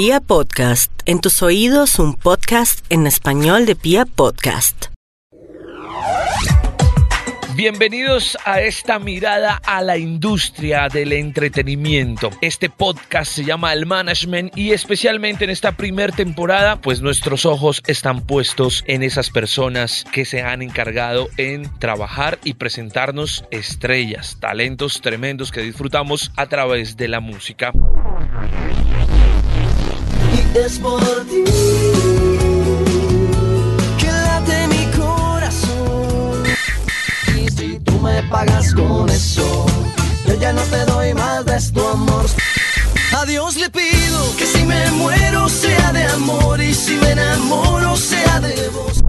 Pia Podcast, en tus oídos un podcast en español de Pia Podcast. Bienvenidos a esta mirada a la industria del entretenimiento. Este podcast se llama El Management y especialmente en esta primera temporada, pues nuestros ojos están puestos en esas personas que se han encargado en trabajar y presentarnos estrellas, talentos tremendos que disfrutamos a través de la música. Es por ti que late mi corazón. Y si tú me pagas con eso, yo ya no te doy más de tu amor. A Dios le pido que si me muero sea de amor y si me enamoro sea de vos.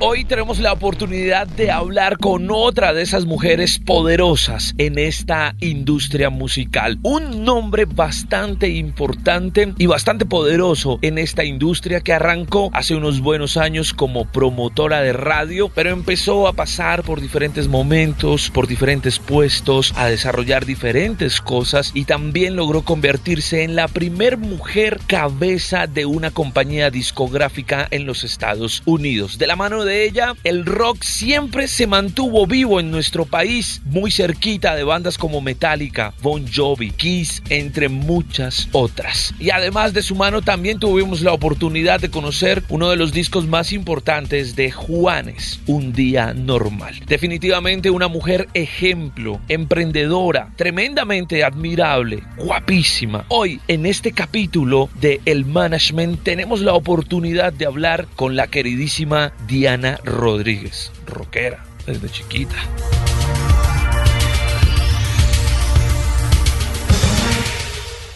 Hoy tenemos la oportunidad de hablar con otra de esas mujeres poderosas en esta industria musical. Un nombre bastante importante y bastante poderoso en esta industria que arrancó hace unos buenos años como promotora de radio, pero empezó a pasar por diferentes momentos, por diferentes puestos, a desarrollar diferentes cosas y también logró convertirse en la primer mujer cabeza de una compañía discográfica en los Estados Unidos. De la mano de ella, el rock siempre se mantuvo vivo en nuestro país, muy cerquita de bandas como Metallica, Bon Jovi, Kiss, entre muchas otras. Y además de su mano también tuvimos la oportunidad de conocer uno de los discos más importantes de Juanes, Un día normal. Definitivamente una mujer ejemplo, emprendedora, tremendamente admirable, guapísima. Hoy en este capítulo de El Management tenemos la oportunidad de hablar con la queridísima Diana Rodríguez, rockera desde chiquita.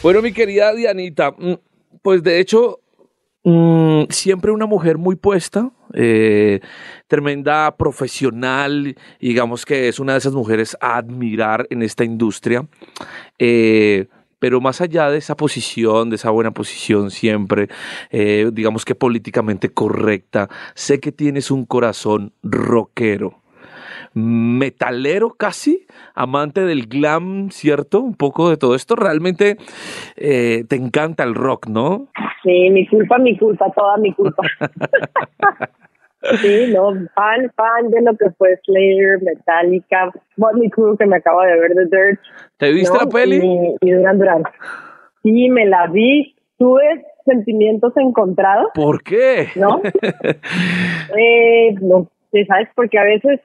Bueno, mi querida Dianita, mm, pues de hecho, mm, siempre una mujer muy puesta, eh, tremenda profesional, digamos que es una de esas mujeres a admirar en esta industria. Eh, pero más allá de esa posición, de esa buena posición siempre, eh, digamos que políticamente correcta, sé que tienes un corazón rockero, metalero casi, amante del glam, ¿cierto? Un poco de todo esto. Realmente eh, te encanta el rock, ¿no? Sí, mi culpa, mi culpa, toda mi culpa. sí, no, fan, fan de lo que fue Slayer, Metallica, Motley Crue, que me acabo de ver de Dirt. ¿Te viste ¿no? la peli? Y, y Duran Duran. Sí, me la vi. Tuve sentimientos encontrados, ¿Por qué? ¿no? eh, no, ¿sabes? Porque a veces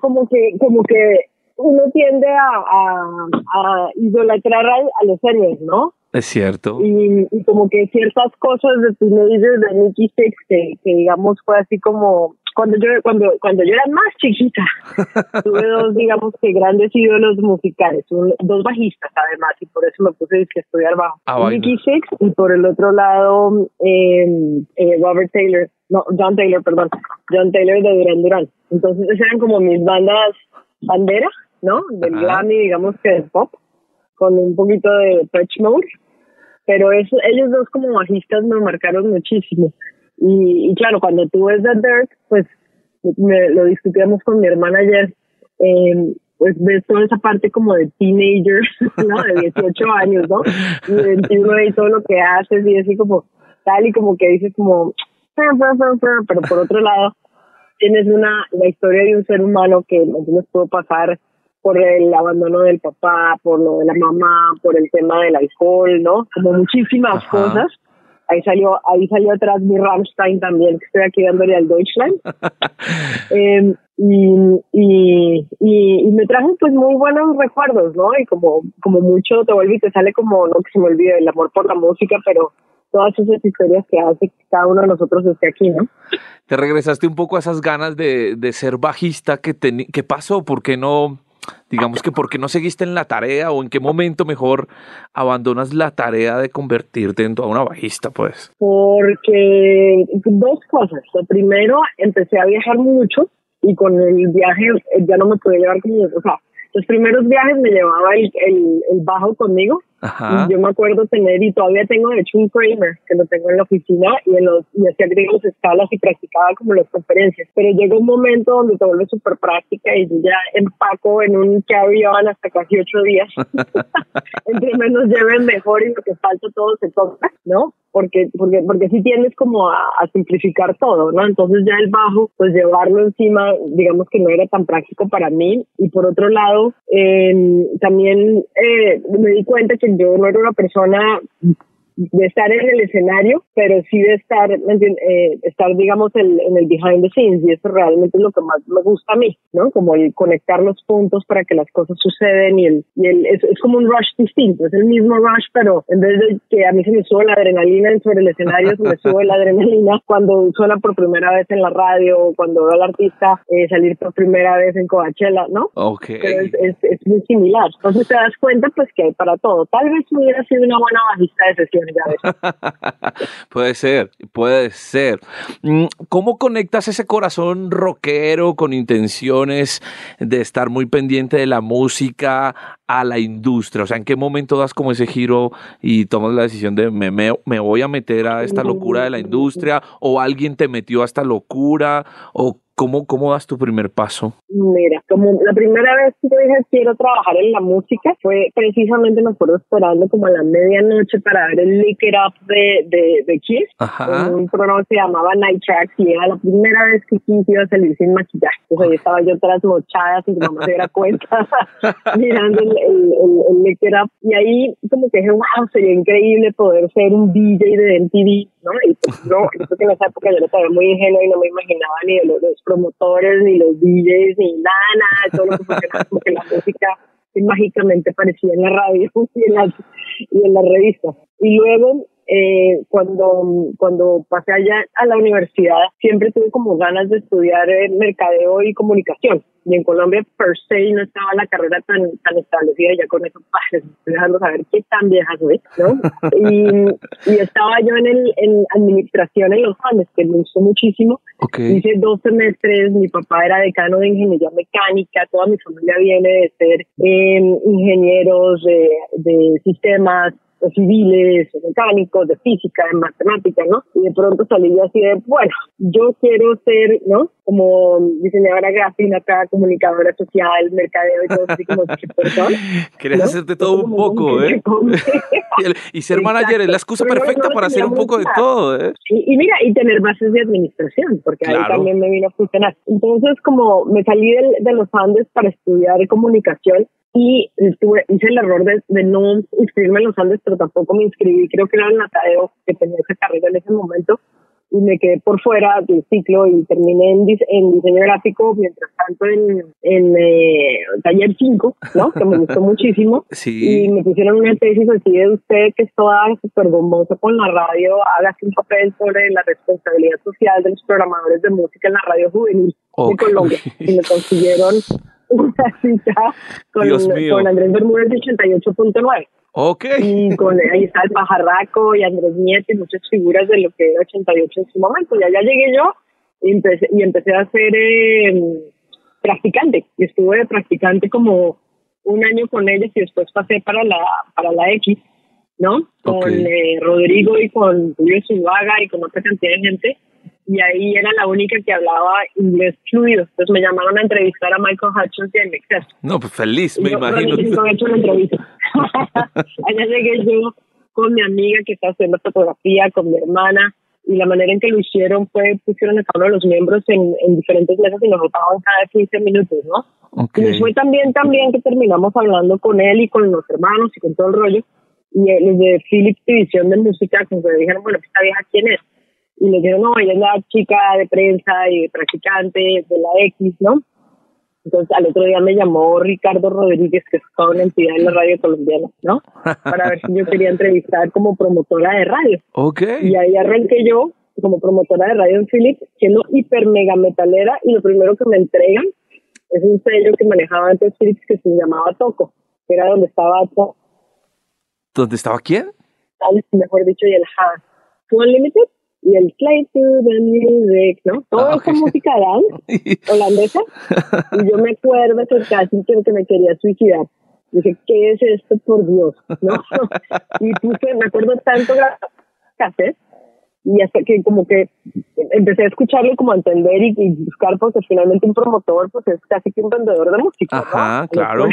como que, como que uno tiende a, a, a idolatrar a, a los héroes, ¿no? Es cierto. y, y como que ciertas cosas de Teenager de Nicky Six que, que digamos fue así como cuando yo cuando cuando yo era más chiquita tuve dos digamos que grandes ídolos musicales un- dos bajistas además y por eso me puse a estudiar bajo Ah. Nicky Six y por el otro lado eh, eh, Robert Taylor no John Taylor perdón John Taylor de Duran Duran entonces esas eran como mis bandas bandera no del Ajá. glam y digamos que del pop con un poquito de touch mode pero eso, ellos dos como bajistas me marcaron muchísimo. Y, y claro, cuando tú ves The Dirt, pues me, lo discutíamos con mi hermana ayer, eh, pues ves toda esa parte como de teenager, ¿no? De 18 años, ¿no? Y de 21 y todo lo que haces y así como tal y como que dices como, pero por otro lado, tienes una, la historia de un ser humano que no pudo pasar por el abandono del papá, por lo de la mamá, por el tema del alcohol, ¿no? Como muchísimas Ajá. cosas. Ahí salió, ahí salió atrás mi Rammstein también, que estoy aquí dándole al Deutschland. Eh, y, y, y, y me trajo pues muy buenos recuerdos, ¿no? Y como, como mucho te vuelve y te sale como, no que se me olvide, el amor por la música, pero todas esas historias que hace que cada uno de nosotros esté aquí, ¿no? ¿Te regresaste un poco a esas ganas de, de ser bajista que, teni- que pasó? ¿Por qué no, digamos que por qué no seguiste en la tarea o en qué momento mejor abandonas la tarea de convertirte en toda una bajista, pues? Porque dos cosas. Lo primero, empecé a viajar mucho y con el viaje eh, ya no me podía llevar como, o sea, los primeros viajes me llevaba el, el bajo conmigo Y yo me acuerdo tener, y todavía tengo de hecho un Kramer, que lo tengo en la oficina, y, en los, y hacía griegos escalas y practicaba como las conferencias. Pero llega un momento donde te vuelve súper práctica y yo ya empaco en un carry-on hasta casi ocho días. Entre menos lleven mejor y lo que falta todo se toca, ¿no? Porque porque porque si tienes como a, simplificar todo, ¿no? Entonces ya el bajo, pues llevarlo encima, digamos que no era tan práctico para mí. Y por otro lado, eh, también eh, me di cuenta que yo no era una persona de estar en el escenario, pero sí de estar, eh, estar digamos, en, el behind the scenes, y eso realmente es lo que más me gusta a mí, ¿no? Como el conectar los puntos para que las cosas suceden y, el, y el, es, como un rush distinto, es el mismo rush, pero en vez de que a mí se me sube la adrenalina sobre el escenario, se me sube la adrenalina cuando suena por primera vez en la radio, cuando veo al artista eh, salir por primera vez en Coachella, ¿no? Ok. es, es, es, muy similar. Entonces te das cuenta, pues, que hay para todo. Tal vez hubiera sido una buena bajista de sesión puede ser, puede ser. Mm, ¿Cómo conectas ese corazón rockero con intenciones de estar muy pendiente de la música a la industria? O sea, ¿en qué momento das como ese giro y tomas la decisión de me, me voy a meter a esta locura de la industria? ¿O alguien te metió a esta locura? ¿O ¿Cómo, ¿Cómo das tu primer paso? Mira, como la primera vez que yo dije quiero trabajar en la música fue precisamente me acuerdo esperando como a la medianoche para ver el Lick It Up de, de, de Kiss. En un programa que se llamaba Night Tracks y era la primera vez que Kiss iba a salir sin maquillaje. Entonces ahí estaba yo trasmochada sin que mamá se diera cuenta mirando el, el, el, Lick It Up. Y ahí como que dije, wow, sería increíble poder ser un DJ de MTV, ¿no? Y pues no, yo creo que en esa época yo estaba muy ingenuo y no me imaginaba ni de los promotores, ni los DJs, ni nada, nada, todo lo que funcionaba, como que la música mágicamente aparecía en la radio y en las, y en las revistas. Y luego eh, cuando, cuando pasé allá a la universidad, siempre tuve como ganas de estudiar eh, mercadeo y comunicación. Y en Colombia, per se, no estaba la carrera tan, tan establecida. Ya con eso, estoy dejando saber qué tan vieja soy, ¿no? y, y estaba yo en, el, en administración en Los Andes, que me gustó muchísimo. Hice dos semestres. Mi papá era decano de ingeniería mecánica. Toda mi familia viene de ser eh, ingenieros de, de sistemas civiles, mecánicos, de física, de matemática, ¿no? Y de pronto salí yo así de, bueno, yo quiero ser, ¿no? Como diseñadora gráfica, comunicadora social, mercadeo y todo así como persona. Quieres hacerte todo un poco, ¿eh? y ser manager es la excusa perfecta para hacer un poco de todo, ¿eh? Y, mira, y tener bases de administración, porque ahí también me vino a funcionar. Entonces, como me salí de los Andes para estudiar comunicación, y estuve, hice el error de, de, no inscribirme en los Andes, pero tampoco me inscribí, creo que era el Natadeo que tenía esa carrera en ese momento, y me quedé por fuera del ciclo y terminé en, en diseño gráfico, mientras tanto en, en eh, taller 5, ¿no? que me gustó muchísimo, sí. y me pusieron una tesis así de usted que es toda súper bombosa con la radio, hágase un papel sobre la responsabilidad social de los programadores de música en la radio juvenil de Colombia, y me consiguieron una cita con, con Andrés Bermúdez de 88.9. Ok. Y con, ahí está el Pajarraco y Andrés Nieto y muchas figuras de lo que era 88 en su momento. Y allá llegué yo y empecé, y empecé a ser eh, practicante. Y estuve de practicante como un año con ellos y después pasé para la, para la X, ¿no? Con eh, Rodrigo y con Julio Zubaga y con otra cantidad de gente y ahí era la única que hablaba inglés fluido. Entonces me llamaron a entrevistar a Michael Hutchins y a No, pues feliz, me imagino. Yo hecho la entrevista. Allá llegué yo con mi amiga que está haciendo fotografía, con mi hermana, y la manera en que lo hicieron fue pusieron a cada uno de los miembros en, en diferentes mesas y nos rotaban cada 15 minutos, ¿no? Okay. Y fue también, también que terminamos hablando con él y con los hermanos y con todo el rollo. Y eh, los de Philips División de Música, como que dijeron, bueno, esta vieja, ¿quién es? Y le dijeron, no, ella es la chica de prensa y practicante de la X, ¿no? Entonces al otro día me llamó Ricardo Rodríguez, que es toda una entidad en la radio colombiana, ¿no? Para ver si yo quería entrevistar como promotora de radio. Ok. Y ahí arranqué yo como promotora de radio en Philips, siendo hiper mega metalera, y lo primero que me entregan es un sello que manejaba antes Philips que se llamaba Toco, que era donde estaba... ¿Dónde estaba quién? Mejor dicho, y el Ha. Unlimited y el Play to the Music, ¿no? Toda ah, esa música dance holandesa. y yo me acuerdo que casi que me quería suicidar Dije, ¿qué es esto, por Dios? ¿No? y puse, me acuerdo tanto hacer y hasta que como que empecé a escucharlo como a entender y, buscar porque finalmente un promotor pues es casi que un vendedor de música Ajá, claro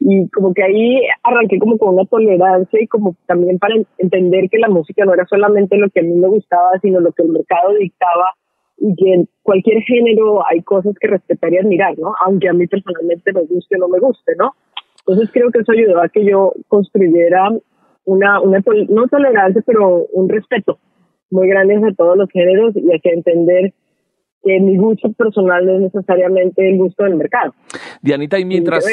y como que ahí arranqué como con una tolerancia y como también para entender que la música no era solamente lo que a mí me gustaba sino lo que el mercado dictaba y que en cualquier género hay cosas que respetar y admirar, ¿no? Aunque a mí personalmente me guste o no me guste, ¿no? Entonces creo que eso ayudó a que yo construyera una, una no tolerancia, pero un respeto muy grande hacia todos los géneros y hacia entender que mi gusto personal no es necesariamente el gusto del mercado. Dianita, y mientras,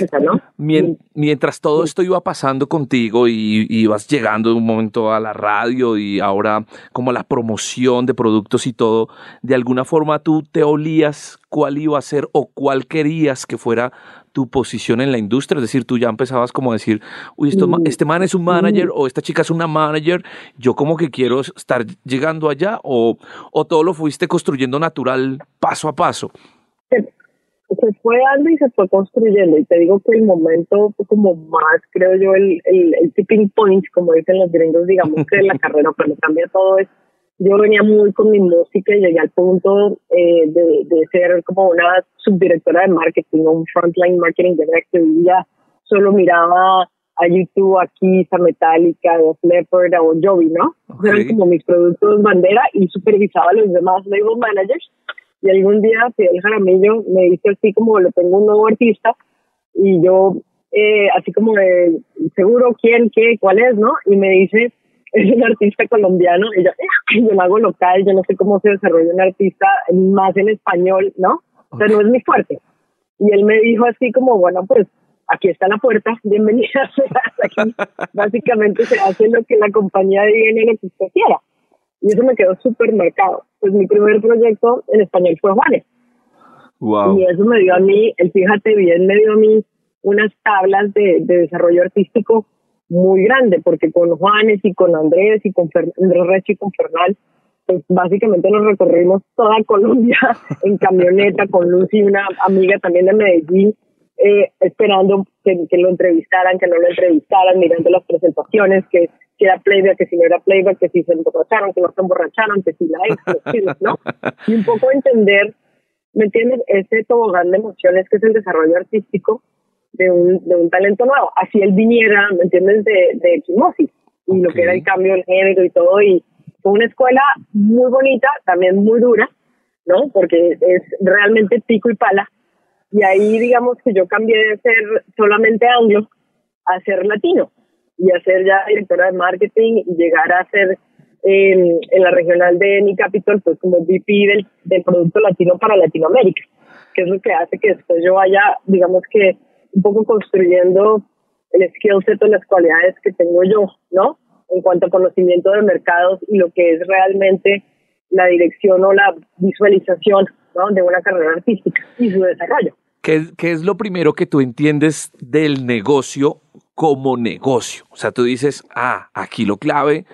mientras todo esto iba pasando contigo y, ibas llegando de un momento a la radio y ahora como la promoción de productos y todo, de alguna forma tú te olías cuál iba a ser o cuál querías que fuera tu posición en la industria, es decir, tú ya empezabas como a decir, uy, esto, mm. este man es un manager o esta chica es una manager, yo como que quiero estar llegando allá o, o todo lo fuiste construyendo natural paso a paso. Se, fue dando y se fue construyendo y te digo que el momento fue como más, creo yo, el, el, el tipping point, como dicen los gringos, digamos que la carrera, pero cambia todo es yo venía muy con mi música y llegué al punto eh, de, de, ser como una subdirectora de marketing o un frontline marketing director y ya solo miraba a YouTube, aquí, a Metallica, a Leopard o Jovi, ¿no? Eran como mis productos bandera y supervisaba a los demás label managers. Y algún día Fidel Jaramillo me dice así como le tengo un nuevo artista y yo eh, así como de seguro quién, qué, cuál es, ¿no? Y me dice es un artista colombiano y yo, yo lo hago local, yo no sé cómo se desarrolla un artista más en español, ¿no? O sea, no es muy fuerte. Y él me dijo así como, bueno, pues aquí está la puerta, bienvenida aquí. Básicamente se hace lo que la compañía en lo que usted quiera. Y eso me quedó súper marcado. Pues mi primer proyecto en español fue Juanes. Wow. Y eso me dio a mí, el fíjate bien, me dio a mí unas tablas de, de desarrollo artístico muy grande, porque con Juanes y con Andrés y con Andrés y con Fernal, pues básicamente nos recorrimos toda Colombia en camioneta con Lucy, una amiga también de Medellín, eh, esperando que, lo entrevistaran, que no lo entrevistaran, mirando las presentaciones, que si era playback, que si no era playback, que si se emborracharon, que no se emborracharon, que si la ex, ¿no? Y un poco entender, ¿me entiendes? Ese tobogán de emociones que es el desarrollo artístico, de un, de un talento nuevo. Así él viniera, ¿me entiendes?, de, de equimosis y lo que era el cambio del género y todo. Y fue una escuela muy bonita, también muy dura, ¿no? Porque es realmente pico y pala. Y ahí, digamos que yo cambié de ser solamente anglo a ser latino y a ser ya directora de marketing y llegar a ser en la regional de mi capital, pues como VP del, del producto latino para Latinoamérica, que es lo que hace que después yo vaya, digamos que un poco construyendo el skill set o las cualidades que tengo yo, ¿no? En cuanto a conocimiento de mercados y lo que es realmente la dirección o la visualización de una carrera artística y su desarrollo. ¿Qué, ¿Qué es lo primero que tú entiendes del negocio como negocio? O sea, tú dices, ah, aquí lo clave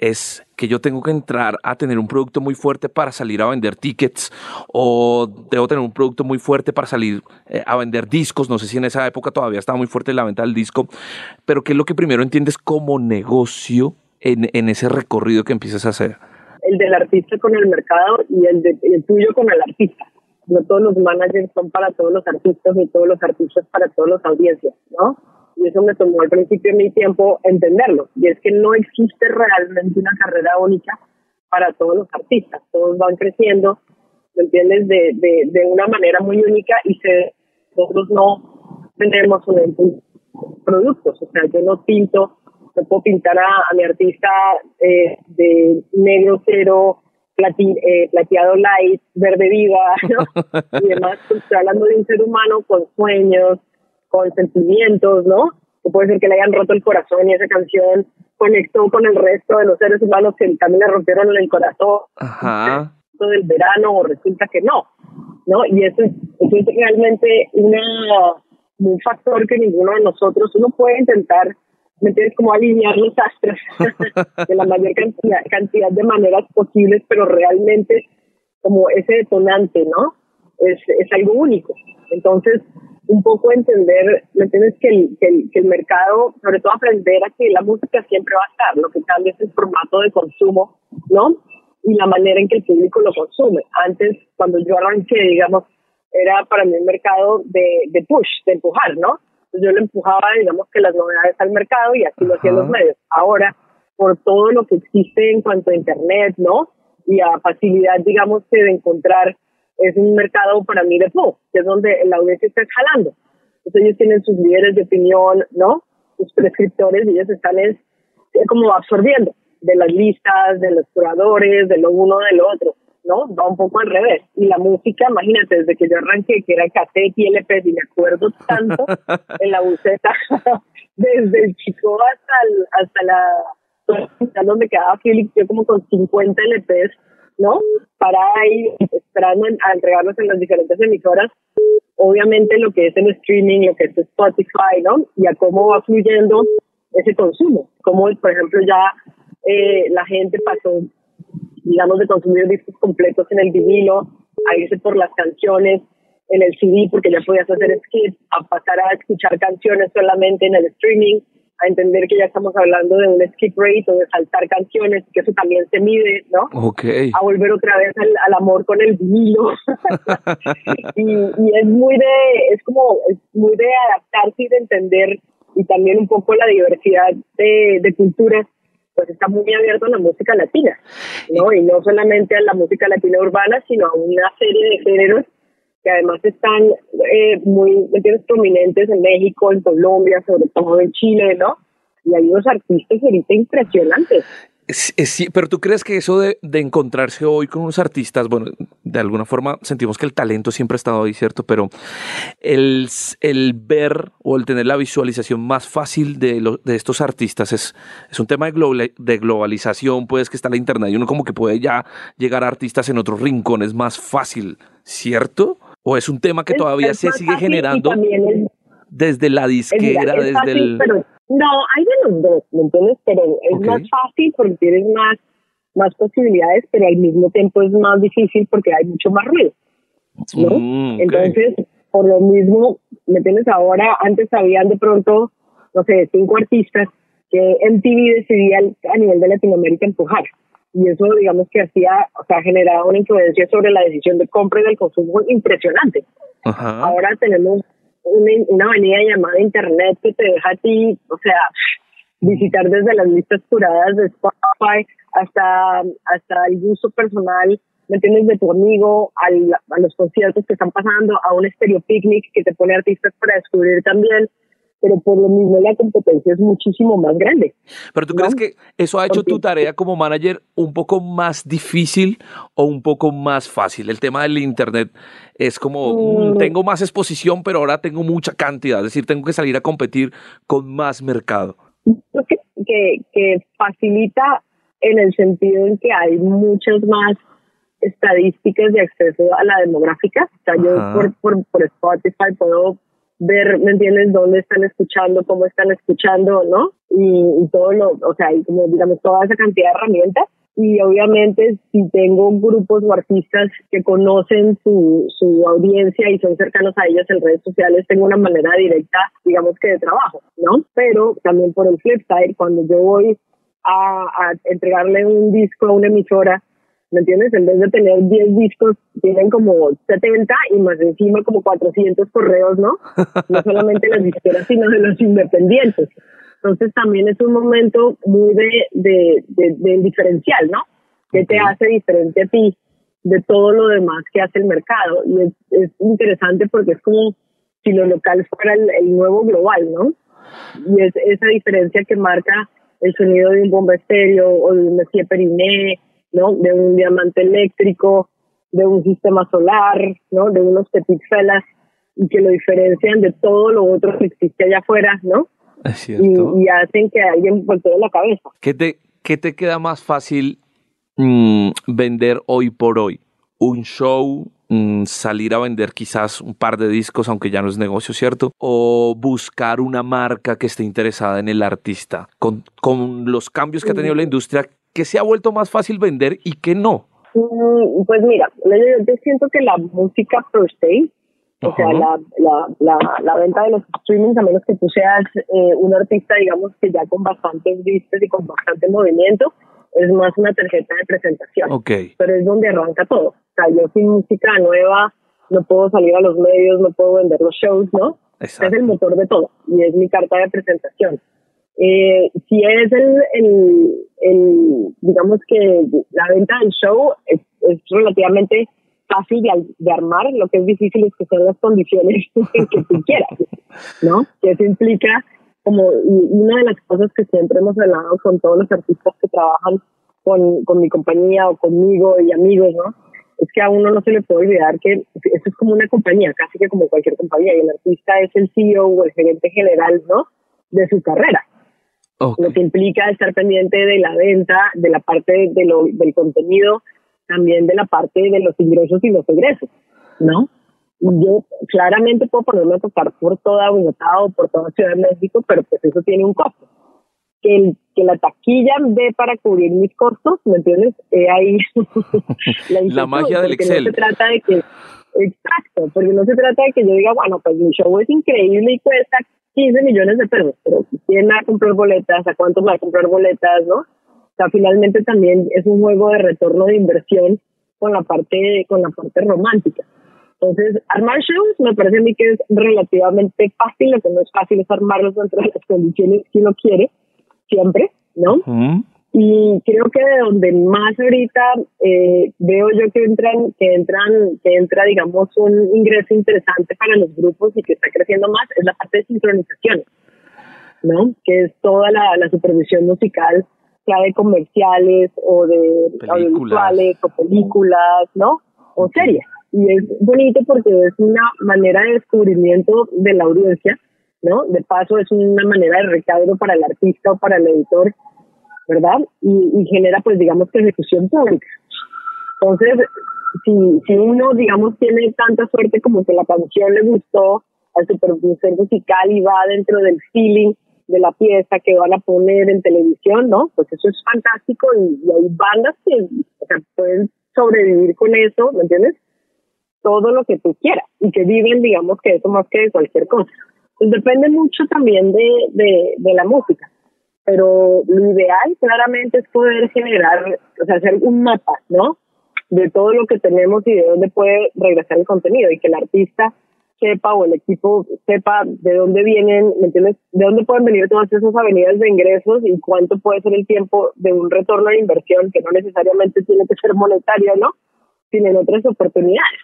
es que yo tengo que entrar a tener un producto muy fuerte para salir a vender tickets o debo tener un producto muy fuerte para salir eh, a vender discos. No sé si en esa época todavía estaba muy fuerte la venta del disco, pero ¿qué es lo que primero entiendes como negocio en, en ese recorrido que empiezas a hacer? El del artista con el mercado y el, de, el tuyo con el artista. No todos los managers son para todos los artistas ni todos los artistas para todos los audiencias, ¿no? Y eso me tomó al principio de mi tiempo entenderlo, y es que no existe realmente una carrera única para todos los artistas, todos van creciendo, ¿me entiendes?, de, de, de una manera muy única y se, nosotros no tenemos un, productos, o sea, yo no pinto, no puedo pintar a, mi artista eh, de negro cero, eh, plateado light, verde viva, y demás, pues, estoy hablando de un ser humano con sueños, con sentimientos, ¿no? Que puede ser que le hayan roto el corazón y esa canción conectó con el resto de los seres humanos que también le rompieron el corazón. Ajá. Del verano o resulta que no, ¿no? Y eso es, eso es realmente una, un factor que ninguno de nosotros, uno puede intentar meter como alinear los astros de la mayor cantidad, cantidad de maneras posibles, pero realmente como ese detonante, ¿no? Es, es algo único. Entonces, un poco entender, ¿me entiendes? Que el, que, el, que el mercado, sobre todo aprender a que la música siempre va a estar, lo que cambia es el formato de consumo, ¿no? Y la manera en que el público lo consume. Antes, cuando yo arranqué, digamos, era para mí un mercado de, de push, de empujar, ¿no? Entonces yo le empujaba, digamos, que las novedades al mercado y así lo hacían los medios. Ahora, por todo lo que existe en cuanto a Internet, ¿no? Y a facilidad, digamos, de encontrar es un mercado para mí de pop, que es donde la audiencia está jalando. Entonces ellos tienen sus líderes de opinión, ¿no? Sus prescriptores y ellos están es, como absorbiendo de las listas, de los curadores, de lo uno, del otro, ¿no? Va un poco al revés. Y la música, imagínate, desde que yo arranqué, que era cassette y LP, y me acuerdo tanto en la buceta, desde el chico hasta, el, hasta la donde quedaba Philip, yo como con 50 LPs ¿no? Para ir esperando a entregarlos en las diferentes emisoras. Obviamente lo que es el streaming, lo que es Spotify, ¿no? Y a cómo va fluyendo ese consumo. Como, por ejemplo, ya eh, la gente pasó, digamos, de consumir discos completos en el vinilo, a irse por las canciones en el CD porque ya podías hacer skip, a pasar a escuchar canciones solamente en el streaming a entender que ya estamos hablando de un skip rate o de saltar canciones, que eso también se mide, ¿no? Ok. A volver otra vez al, amor con el vinilo. y, y, es muy de, es como, es muy de adaptarse y de entender, y también un poco la diversidad de, de culturas, pues está muy abierto a la música latina, ¿no? Y no solamente a la música latina urbana, sino a una serie de géneros que además están eh, muy, prominentes en México, en Colombia, sobre todo en Chile, ¿no? Y hay unos artistas ahorita impresionantes. Sí, pero tú crees que eso de, encontrarse hoy con unos artistas, bueno, de alguna forma sentimos que el talento siempre ha estado ahí, ¿cierto? Pero el, el ver o el tener la visualización más fácil de, de estos artistas es, es un tema de, de globalización, pues que está la internet y uno como que puede ya llegar a artistas en otros rincones más fácil, ¿cierto? ¿O es un tema que todavía se sigue generando desde la disquera, desde el... no, hay de los dos, ¿me entiendes? Pero es más fácil porque tienes más, más posibilidades, pero al mismo tiempo es más difícil porque hay mucho más ruido, ¿no? Mm, Entonces, por lo mismo, ¿me entiendes? Ahora, antes habían de pronto, no sé, cinco artistas que MTV decidía a nivel de Latinoamérica empujar y eso digamos que hacía, o sea, generaba una influencia sobre la decisión de compra y del consumo impresionante. Ahora tenemos una, una avenida llamada Internet que te deja a ti, o sea, visitar desde las listas curadas de Spotify hasta, hasta el gusto personal, ¿me entiendes? De tu amigo, al, a los conciertos que están pasando, a un estéreo picnic que te pone artistas para descubrir también pero por lo mismo la competencia es muchísimo más grande. Pero tú crees que eso ha hecho tu tarea como manager un poco más difícil o un poco más fácil? El tema del Internet es como, mm, tengo más exposición, pero ahora tengo mucha cantidad, es decir, tengo que salir a competir con más mercado. Que, que, que facilita en el sentido en que hay muchas más estadísticas de acceso a la demográfica. O sea, yo por, por, por Spotify puedo ver, ¿me entiendes?, dónde están escuchando, cómo están escuchando, ¿no? Y, todo lo, o sea, y como digamos, toda esa cantidad de herramientas. Y obviamente, si tengo grupos o artistas que conocen su, su audiencia y son cercanos a ellos en redes sociales, tengo una manera directa, digamos que de trabajo, ¿no? Pero también por el flip side, cuando yo voy a, a entregarle un disco a una emisora ¿me entiendes? En vez de tener 10 discos, tienen como 70 y más encima como 400 correos, ¿no? No solamente las disqueras, sino de los independientes. Entonces también es un momento muy de, de, de, diferencial, ¿no? ¿Qué te hace diferente a ti de todo lo demás que hace el mercado? Y es, es interesante porque es como si lo local fuera el, nuevo global, ¿no? Y es esa diferencia que marca el sonido de un bomba estéreo o de un Messier Periné ¿no? De un diamante eléctrico, de un sistema solar, ¿no? De unos petit felas y que lo diferencian de todo lo otro que existe allá afuera, ¿no? Y, hacen que alguien voltee la cabeza. ¿Qué te, qué te queda más fácil mm, vender hoy por hoy? ¿Un show? Mm, ¿Salir a vender quizás un par de discos, aunque ya no es negocio, ¿cierto? ¿O buscar una marca que esté interesada en el artista? Con, con los cambios que ha tenido la industria, que se ha vuelto más fácil vender y que no? Mm, pues mira, yo siento que la música per se O sea, la, la, la, la, venta de los streamings, a menos que tú seas eh, un artista, digamos, que ya con bastantes vistas y con bastante movimiento, es más una tarjeta de presentación. Okay. Pero es donde arranca todo. O sea, yo sin música nueva no puedo salir a los medios, no puedo vender los shows, ¿no? Es el motor de todo y es mi carta de presentación. Eh, si es el, el, digamos que la venta del show es, relativamente fácil de, de, armar, lo que es difícil es que sean las condiciones que tú quieras, ¿no? Que eso implica como una de las cosas que siempre hemos hablado con todos los artistas que trabajan con, con mi compañía o conmigo y amigos, ¿no? Es que a uno no se le puede olvidar que esto es como una compañía, casi que como cualquier compañía, y el artista es el CEO o el gerente general, ¿no? De su carrera. Lo que implica estar pendiente de la venta, de la parte de lo, del contenido, también de la parte de los ingresos y los egresos, ¿no? yo claramente puedo ponerme a tocar por toda Bogotá o por toda Ciudad de México, pero pues eso tiene un costo. Que, el, que la taquilla dé para cubrir mis costos, ¿me entiendes? ahí la, la magia del Excel. No se trata de que, exacto, porque no se trata de que yo diga, bueno, pues mi show es increíble y cuesta 15 millones de pesos, pero ¿quién va a comprar boletas? ¿A cuánto va a comprar boletas? ¿No? O sea, finalmente también es un juego de retorno de inversión con la parte, con la parte romántica. Entonces, armar shows me parece a mí que es relativamente fácil, lo que no es fácil es armarlos dentro de las condiciones que uno quiere, siempre, ¿no? Y creo que de donde más ahorita eh, veo yo que entran, que entran, que entra, digamos, un ingreso interesante para los grupos y que está creciendo más es la parte de sincronización, ¿no? Que es toda la, la supervisión musical, sea de comerciales o de audiovisuales o películas, ¿no? O series y es bonito porque es una manera de descubrimiento de la audiencia, ¿no? De paso es una manera de recaudo para el artista o para el editor, ¿verdad? Y, genera pues digamos que pública. Entonces, si, si uno digamos tiene tanta suerte como que la canción le gustó al supervisor musical y va dentro del feeling de la pieza que van a poner en televisión, ¿no? Pues eso es fantástico y, y hay bandas que pueden sobrevivir con eso, ¿me entiendes? todo lo que tú quieras y que viven, digamos, que eso más que de cualquier cosa. Pues depende mucho también de, de la música, pero lo ideal claramente es poder generar, o sea, hacer un mapa, ¿no? De todo lo que tenemos y de dónde puede regresar el contenido y que el artista sepa o el equipo sepa de dónde vienen, ¿me entiendes? De dónde pueden venir todas esas avenidas de ingresos y cuánto puede ser el tiempo de un retorno de inversión que no necesariamente tiene que ser monetario, ¿no? Sino en otras oportunidades.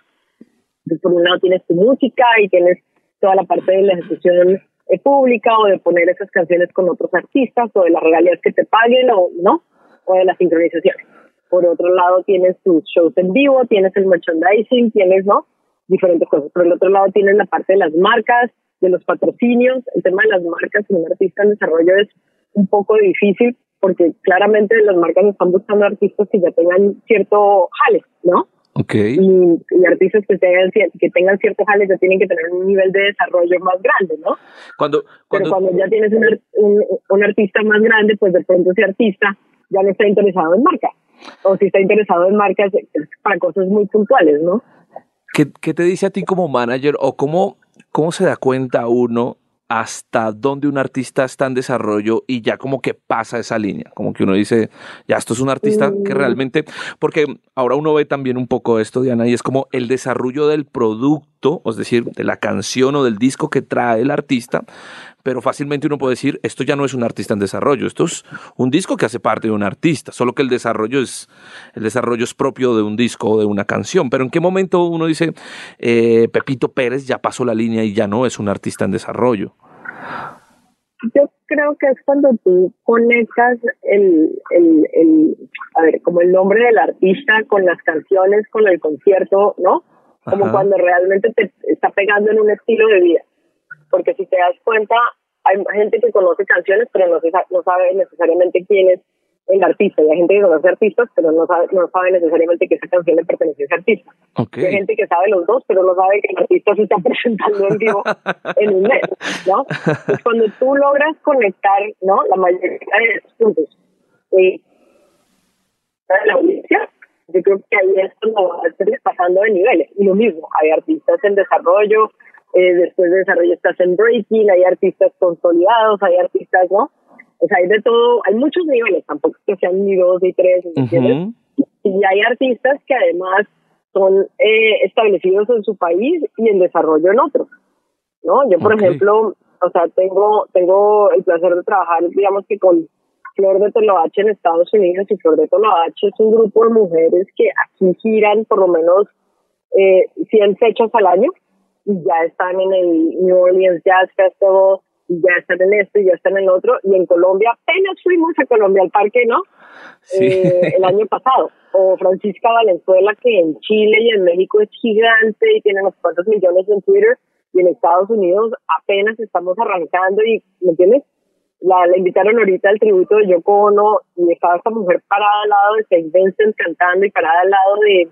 Entonces, por un lado tienes tu música y tienes toda la parte de la ejecución pública o de poner esas canciones con otros artistas o de las regalías que te paguen o no, o de la sincronización. Por otro lado tienes tus shows en vivo, tienes el merchandising, tienes, ¿no? Diferentes cosas. Por el otro lado tienes la parte de las marcas, de los patrocinios. El tema de las marcas en un artista en desarrollo es un poco difícil porque claramente las marcas están buscando artistas que ya tengan cierto jale, ¿no? Okay. Y, artistas que tengan, que tengan ciertos jales ya tienen que tener un nivel de desarrollo más grande, ¿no? Cuando, cuando... Pero cuando ya tienes un, un, artista más grande, pues de pronto ese artista ya no está interesado en marca. O si está interesado en marcas para cosas muy puntuales, ¿no? ¿Qué, ¿Qué, te dice a ti como manager o cómo, cómo se da cuenta uno hasta dónde un artista está en desarrollo y ya como que pasa esa línea, como que uno dice, ya esto es un artista que mm. realmente, porque ahora uno ve también un poco esto, Diana, y es como el desarrollo del producto, es decir, de la canción o del disco que trae el artista, pero fácilmente uno puede decir, esto ya no es un artista en desarrollo, esto es un disco que hace parte de un artista, solo que el desarrollo es, el desarrollo es propio de un disco o de una canción, pero en qué momento uno dice, eh, Pepito Pérez ya pasó la línea y ya no es un artista en desarrollo. Yo creo que es cuando tú conectas el, el, el, a ver, como el nombre del artista con las canciones, con el concierto, ¿no? Como cuando realmente te está pegando en un estilo de vida porque si te das cuenta, hay gente que conoce canciones, pero no, no sabe necesariamente quién es el artista. Y hay gente que conoce artistas, pero no sabe, no sabe necesariamente que esa canción le pertenece a ese artista. hay gente que sabe los dos, pero no sabe que el artista se está presentando en vivo en un mes, ¿no? Pues cuando tú logras conectar, ¿no? La mayoría de esos puntos, eh, la audiencia, yo creo que ahí esto no va pasando de niveles. Y lo mismo, hay artistas en desarrollo, eh, después de desarrollo estás en breaking, hay artistas consolidados, hay artistas, ¿no? O sea, hay de todo, hay muchos niveles, tampoco que sean ni dos ni tres, Y hay artistas que además son eh, establecidos en su país y en desarrollo en otros, ¿no? Yo, por ejemplo, o sea, tengo, tengo el placer de trabajar, digamos que con Flor de Toloache en Estados Unidos y Flor de Toloache es un grupo de mujeres que aquí giran por lo menos eh, 100 fechas al año y ya están en el New Orleans Jazz Festival, y ya están en esto y ya están en el otro. Y en Colombia, apenas fuimos a Colombia al parque, ¿no? Eh, el año pasado. O Francisca Valenzuela, que en Chile y en México es gigante y tiene unos cuantos millones en Twitter. Y en Estados Unidos apenas estamos arrancando y, ¿me entiendes? La, la invitaron ahorita al tributo de Yoko Ono y estaba esta mujer parada al lado de Saint Vincent cantando y parada al lado de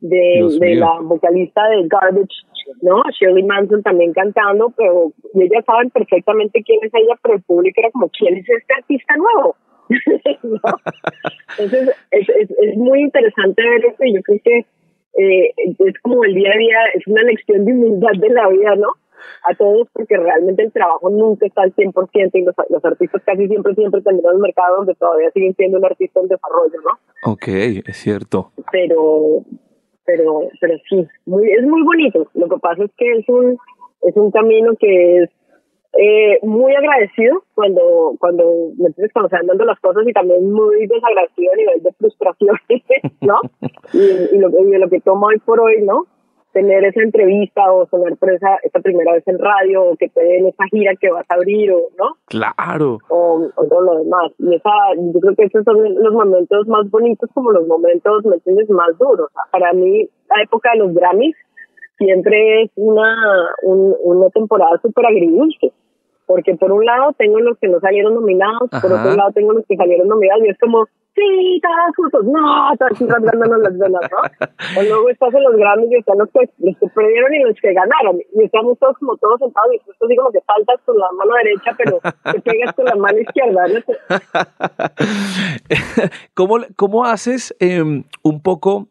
de, la vocalista de Garbage, ¿no? Shirley Manson también cantando, pero ellas saben perfectamente quién es ella, pero el público era como, ¿quién es este artista nuevo? Entonces, es, es, es, muy interesante ver esto y yo creo que eh, es como el día a día, es una lección de humildad de la vida, ¿no? A todos, porque realmente el trabajo nunca está al 100% y los, los artistas casi siempre, siempre tendrán un mercado donde todavía siguen siendo un artista en desarrollo, ¿no? Ok, es cierto. Pero, pero, pero sí, muy, es muy bonito. Lo que pasa es que es un, es un camino que es eh, muy agradecido cuando, cuando me entiendes, cuando van dando las cosas y también muy desagradecido a nivel de frustración, ¿no? Y, y, lo, y lo que tomo hoy por hoy, ¿no? Tener esa entrevista o sonar por esa, esa primera vez en radio o que te den esa gira que vas a abrir o no claro. O, o todo lo demás. Y esa yo creo que esos son los momentos más bonitos como los momentos me entiendes más duros. Para mí la época de los Grammys siempre es una un, una temporada súper agridulce. Porque por un lado tengo los que no salieron nominados por otro lado tengo los que salieron nominados y es como sí, todos juntos, no, todos así rasgándonos las venas, ¿no? o luego estás en los grandes y están los que, los que perdieron y los que ganaron, y estamos todos como todos sentados y así como que faltas con la mano derecha, pero te pegas con la mano izquierda, ¿Cómo, ¿Cómo haces eh, un poco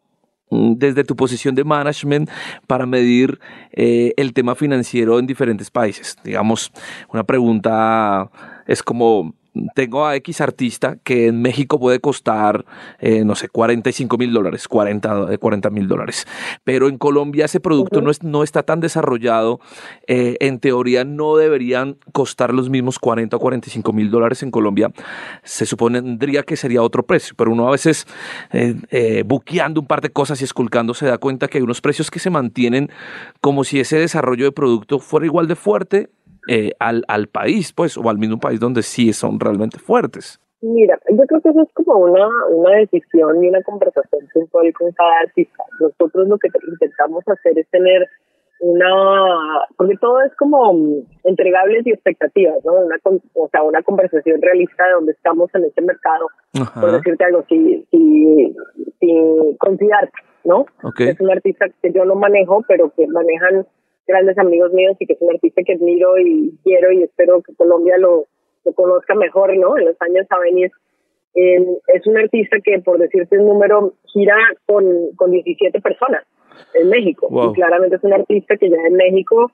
mm, desde tu posición de management para medir eh, el tema financiero en diferentes países? Digamos, una pregunta es como tengo a X artista que en México puede costar, eh, no sé, 45 mil dólares, 40 mil dólares. Pero en Colombia ese producto no, es, no está tan desarrollado. Eh, en teoría no deberían costar los mismos 40 o 45 mil dólares en Colombia. Se supondría que sería otro precio, pero uno a veces eh, buqueando un par de cosas y esculcando se da cuenta que hay unos precios que se mantienen como si ese desarrollo de producto fuera igual de fuerte eh, al, al país, pues, o al mismo país donde sí son realmente fuertes. Mira, yo creo que eso es como una, una decisión y una conversación puntual con cada artista. Nosotros lo que intentamos hacer es tener una, porque todo es como entregables y expectativas, ¿no? Una, o sea, una conversación realista de donde estamos en este mercado. Por decirte algo, si, si, si considerar, ¿no? Es un artista que yo no manejo, pero que manejan grandes amigos míos y que es un artista que admiro y quiero y espero que Colombia lo, lo conozca mejor, ¿no? En los años a venir. Eh, es un artista que, por decirte un número, gira con, con 17 personas en México. Y claramente es un artista que ya en México,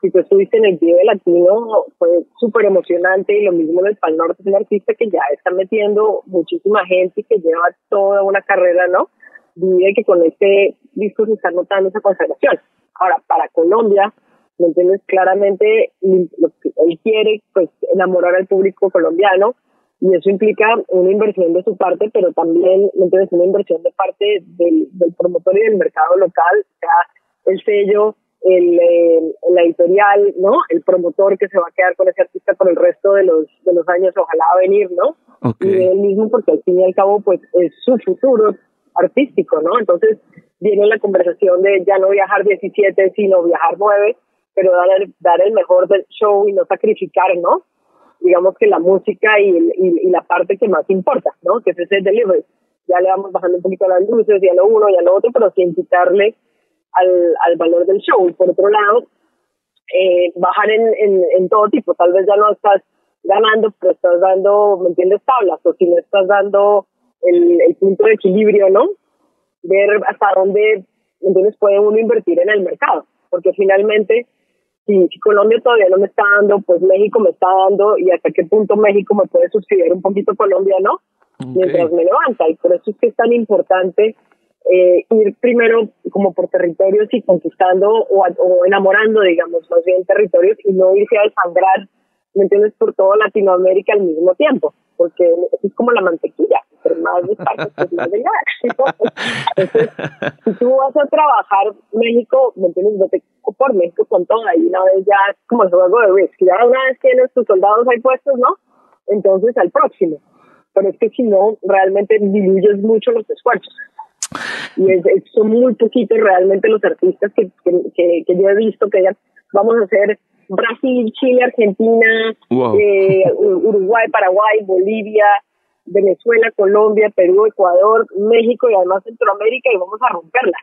si tú estuviste en el Vive Latino, fue súper emocionante y lo mismo en el Pal Norte, es un artista que ya está metiendo muchísima gente y que lleva toda una carrera, ¿no? Y que con este disco se está notando esa consagración. Ahora, para Colombia, ¿me entiendes? Claramente lo que él quiere, pues, enamorar al público colombiano y eso implica una inversión de su parte, pero también, ¿me entiendes? Una inversión de parte del, del promotor y del mercado local, o sea, el sello, el, eh, la editorial, ¿no? El promotor que se va a quedar con ese artista por el resto de los, de los años, ojalá va a venir, ¿no? Y él mismo, porque al fin y al cabo, pues, es su futuro artístico, ¿no? Entonces, viene la conversación de ya no viajar 17, sino viajar 9, pero dar el, dar el mejor del show y no sacrificar, ¿no? Digamos que la música y, y, la parte que más importa, ¿no? Que es ese delivery. Ya le vamos bajando un poquito las luces, ya lo uno, ya lo otro, pero sin quitarle al, al valor del show. Y por otro lado, eh, bajar en, en, en todo tipo. Tal vez ya no estás ganando, pero estás dando, ¿me entiendes? Tablas, o si no estás dando el, el punto de equilibrio, ¿no? ver hasta dónde, entonces puede uno invertir en el mercado, porque finalmente si, Colombia todavía no me está dando, pues México me está dando y hasta qué punto México me puede suscribir un poquito Colombia, ¿no? Mientras me levanta y por eso es que es tan importante eh, ir primero como por territorios y conquistando o, o, enamorando, digamos, más bien territorios y no irse a desangrar, ¿me entiendes?, por toda Latinoamérica al mismo tiempo, porque es como la mantequilla, pero más despacio, pues más. Entonces, si tú vas a trabajar México, ¿me entiendes?, vete por México con toda y una vez ya es como el juego de risk, ya una vez tienes tus soldados ahí puestos, ¿no? Entonces al próximo. Pero es que si no, realmente diluyes mucho los esfuerzos y es, son muy poquitos realmente los artistas que, que, que, yo he visto que ya vamos a hacer Brasil, Chile, Argentina, eh, Uruguay, Paraguay, Bolivia, Venezuela, Colombia, Perú, Ecuador, México y además Centroamérica y vamos a romperla.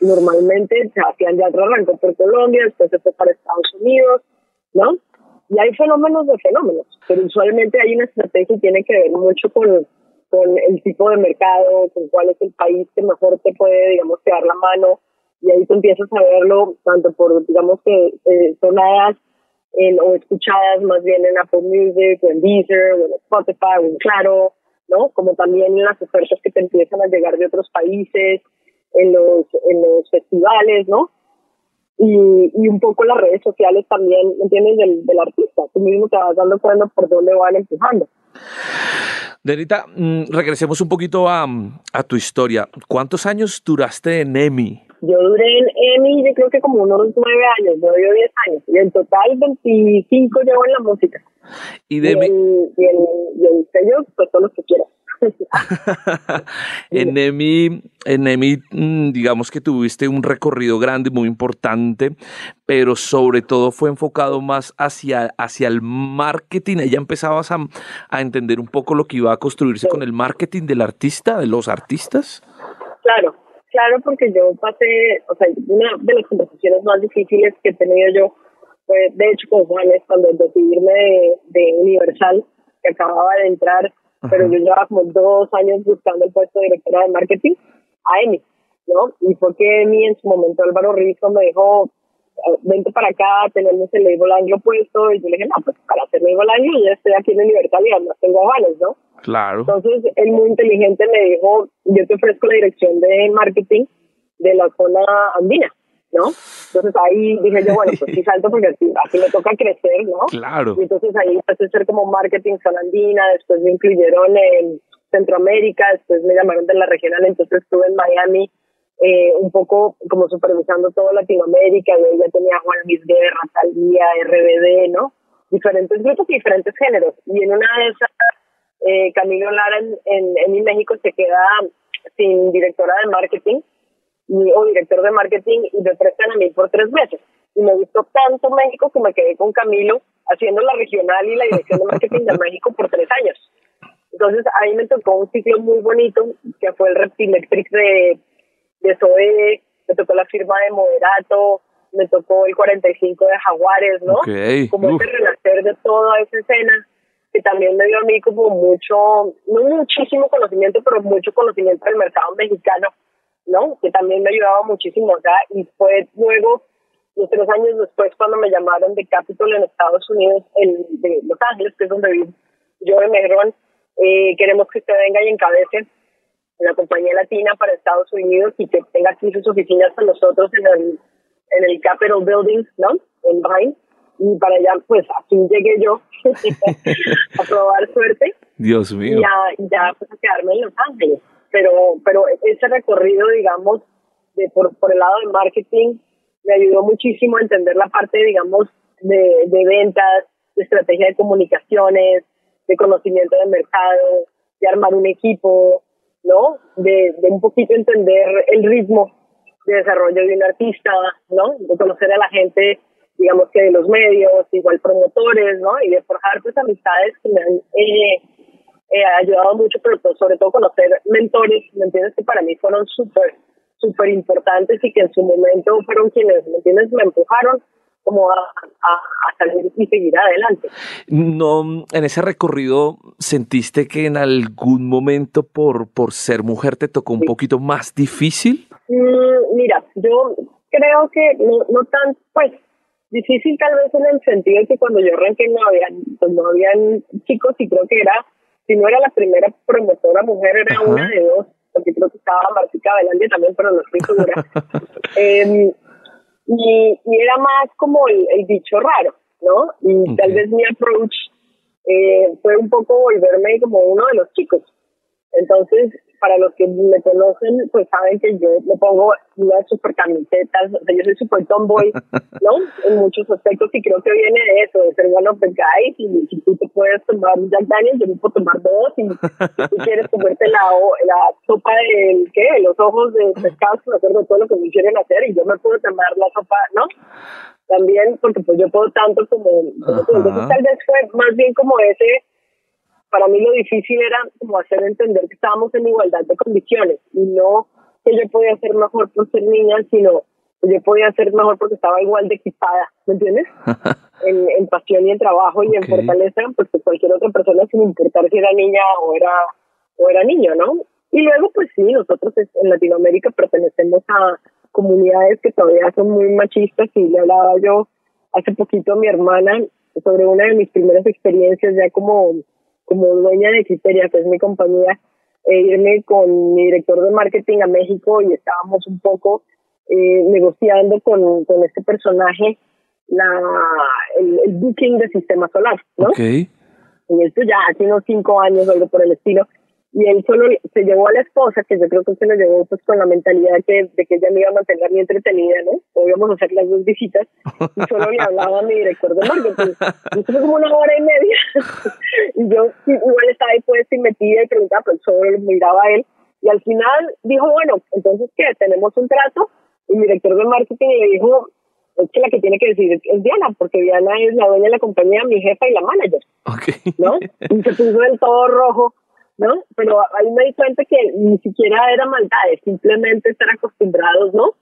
Normalmente Sebastián ya arrancó por Colombia, después se fue para Estados Unidos, ¿no? Y hay fenómenos de fenómenos, pero usualmente hay una estrategia y tiene que ver mucho con con el tipo de mercado, con cuál es el país que mejor te puede, digamos, quedar la mano, y ahí tú empiezas a verlo tanto por, digamos, que eh, sonadas en, o escuchadas más bien en Apple Music, o en Deezer, o en Spotify, o en Claro, ¿no? Como también en las ofertas que te empiezan a llegar de otros países, en los, en los festivales, ¿no? Y, y un poco las redes sociales también, ¿entiendes? Del, del artista. Tú mismo te vas dando cuenta por dónde van empujando. Denita, mm, regresemos un poquito a, a, tu historia. ¿Cuántos años duraste en EMI? Yo duré en EMI, yo creo que como unos nueve años, nueve o diez años. Y en total 25 llevo en la música. Y de... Y el, y el, sello, pues todo lo que quieras. en EMI, en EMI, mm, digamos que tuviste un recorrido grande, muy importante, pero sobre todo fue enfocado más hacia, hacia el marketing. Ya empezabas a, a entender un poco lo que iba a construirse con el marketing del artista, de los artistas. Claro, claro, porque yo pasé, o sea, una de las conversaciones más difíciles que he tenido yo fue, de hecho, con Juanes, cuando decidirme de, de Universal, que acababa de entrar pero yo llevaba como dos años buscando el puesto de directora de marketing a EMI, ¿no? Y fue que EMI en su momento Álvaro Rizzo me dijo, vente para acá, tenemos el label anglo puesto, y yo le dije, no, pues para hacer label anglo ya estoy aquí en Universal y además tengo avales, ¿no? Claro. Entonces, él muy inteligente me dijo, yo te ofrezco la dirección de marketing de la zona andina. ¿no? Entonces ahí dije yo, bueno, pues sí salto porque así, me toca crecer, ¿no? Claro. Y entonces ahí empecé a ser como marketing solandina, después me incluyeron en Centroamérica, después me llamaron de la regional, entonces estuve en Miami eh, un poco como supervisando todo Latinoamérica, y ahí ya tenía Juan Luis Guerra, RBD, ¿no? Diferentes grupos y diferentes géneros. Y en una de esas, eh, Camilo Lara en, en, en México se queda sin directora de marketing o director de marketing y me prestan a mí por tres meses. Y me gustó tanto México que me quedé con Camilo haciendo la regional y la dirección de marketing de México por tres años. Entonces ahí me tocó un ciclo muy bonito que fue el Reptilectric de, de Zoe, me tocó la firma de Moderato, me tocó el 45 de Jaguares, ¿no? Como ese renacer de toda esa escena que también me dio a mí como mucho, no muchísimo conocimiento, pero mucho conocimiento del mercado mexicano ¿no? Que también me ayudaba muchísimo acá y fue luego, los tres años después, cuando me llamaron de Capitol en Estados Unidos, en, de Los Ángeles, que es donde vivo yo de Megrón, eh, queremos que usted venga y encabece la compañía latina para Estados Unidos y que tenga aquí sus oficinas con nosotros en el, en el Capitol Building, ¿no? En Vine. Y para allá, pues aquí llegué yo a probar suerte. Dios mío. Y ya, ya pues a quedarme en Los Ángeles pero, pero ese recorrido, digamos, de por, por el lado de marketing, me ayudó muchísimo a entender la parte, digamos, de, de ventas, de estrategia de comunicaciones, de conocimiento del mercado, de armar un equipo, ¿no? De, de un poquito entender el ritmo de desarrollo de un artista, ¿no? De conocer a la gente, digamos que de los medios, igual promotores, ¿no? Y de forjar pues amistades que me han eh, eh, ayudado mucho, pero sobre todo conocer mentores, ¿me entiendes? Que para mí fueron súper, súper importantes y que en su momento fueron quienes, ¿me entiendes? Me empujaron como a, a, salir y seguir adelante. No, en ese recorrido sentiste que en algún momento por, por ser mujer te tocó un poquito más difícil? Mm, mira, yo creo que no, no tan, pues, difícil tal vez en el sentido de que cuando yo arranqué no habían, pues no habían chicos y creo que era, si no era la primera promotora mujer, era una de dos, porque creo que estaba Martica Belandia también, pero no estoy segura. eh, y, y era más como el, el bicho raro, ¿no? Y tal vez mi approach eh, fue un poco volverme como uno de los chicos. Entonces, para los que me conocen, pues saben que yo me pongo unas super camisetas, o sea, yo soy super tomboy, ¿no? En muchos aspectos y creo que viene de eso, de ser one of the guys y si tú te puedes tomar Jack Daniels, yo me puedo tomar dos y si tú quieres comerte la, la sopa de, ¿qué? Los ojos de pescado, me acuerdo todo lo que me quieren hacer y yo me puedo tomar la sopa, ¿no? También, porque pues yo puedo tanto como, como tú. Entonces tal vez fue más bien como ese para mí lo difícil era como hacer entender que estábamos en igualdad de condiciones y no que yo podía ser mejor por ser niña, sino que yo podía ser mejor porque estaba igual de equipada, ¿me entiendes? en, en, pasión y en trabajo y en fortaleza, pues que cualquier otra persona sin importar si era niña o era o era niño, ¿no? Y luego, pues sí, nosotros en Latinoamérica pertenecemos a comunidades que todavía son muy machistas y le hablaba yo hace poquito a mi hermana sobre una de mis primeras experiencias ya como como dueña de Criteria, que es mi compañía, e irme con mi director de marketing a México y estábamos un poco eh, negociando con, con este personaje la el, booking de sistema solar, ¿no? Okay. Y esto ya hace unos cinco años, algo por el estilo y él solo se llevó a la esposa, que yo creo que se lo llevó pues con la mentalidad que, de que ella me iba a mantener bien entretenida, ¿no? O íbamos a hacer las dos visitas, y solo le hablaba a mi director de marketing. Y fue como una hora y media, y yo igual estaba ahí pues y metida y preguntaba, pero solo miraba a él, y al final dijo, bueno, entonces, ¿qué? Tenemos un trato, y mi director de marketing le dijo, es que la que tiene que decir es Diana, porque Diana es la dueña de la compañía, mi jefa y la manager, okay. ¿no? Y se puso del todo rojo, ¿no? Pero ahí me di cuenta que ni siquiera era maldad, es simplemente estar acostumbrados, ¿no?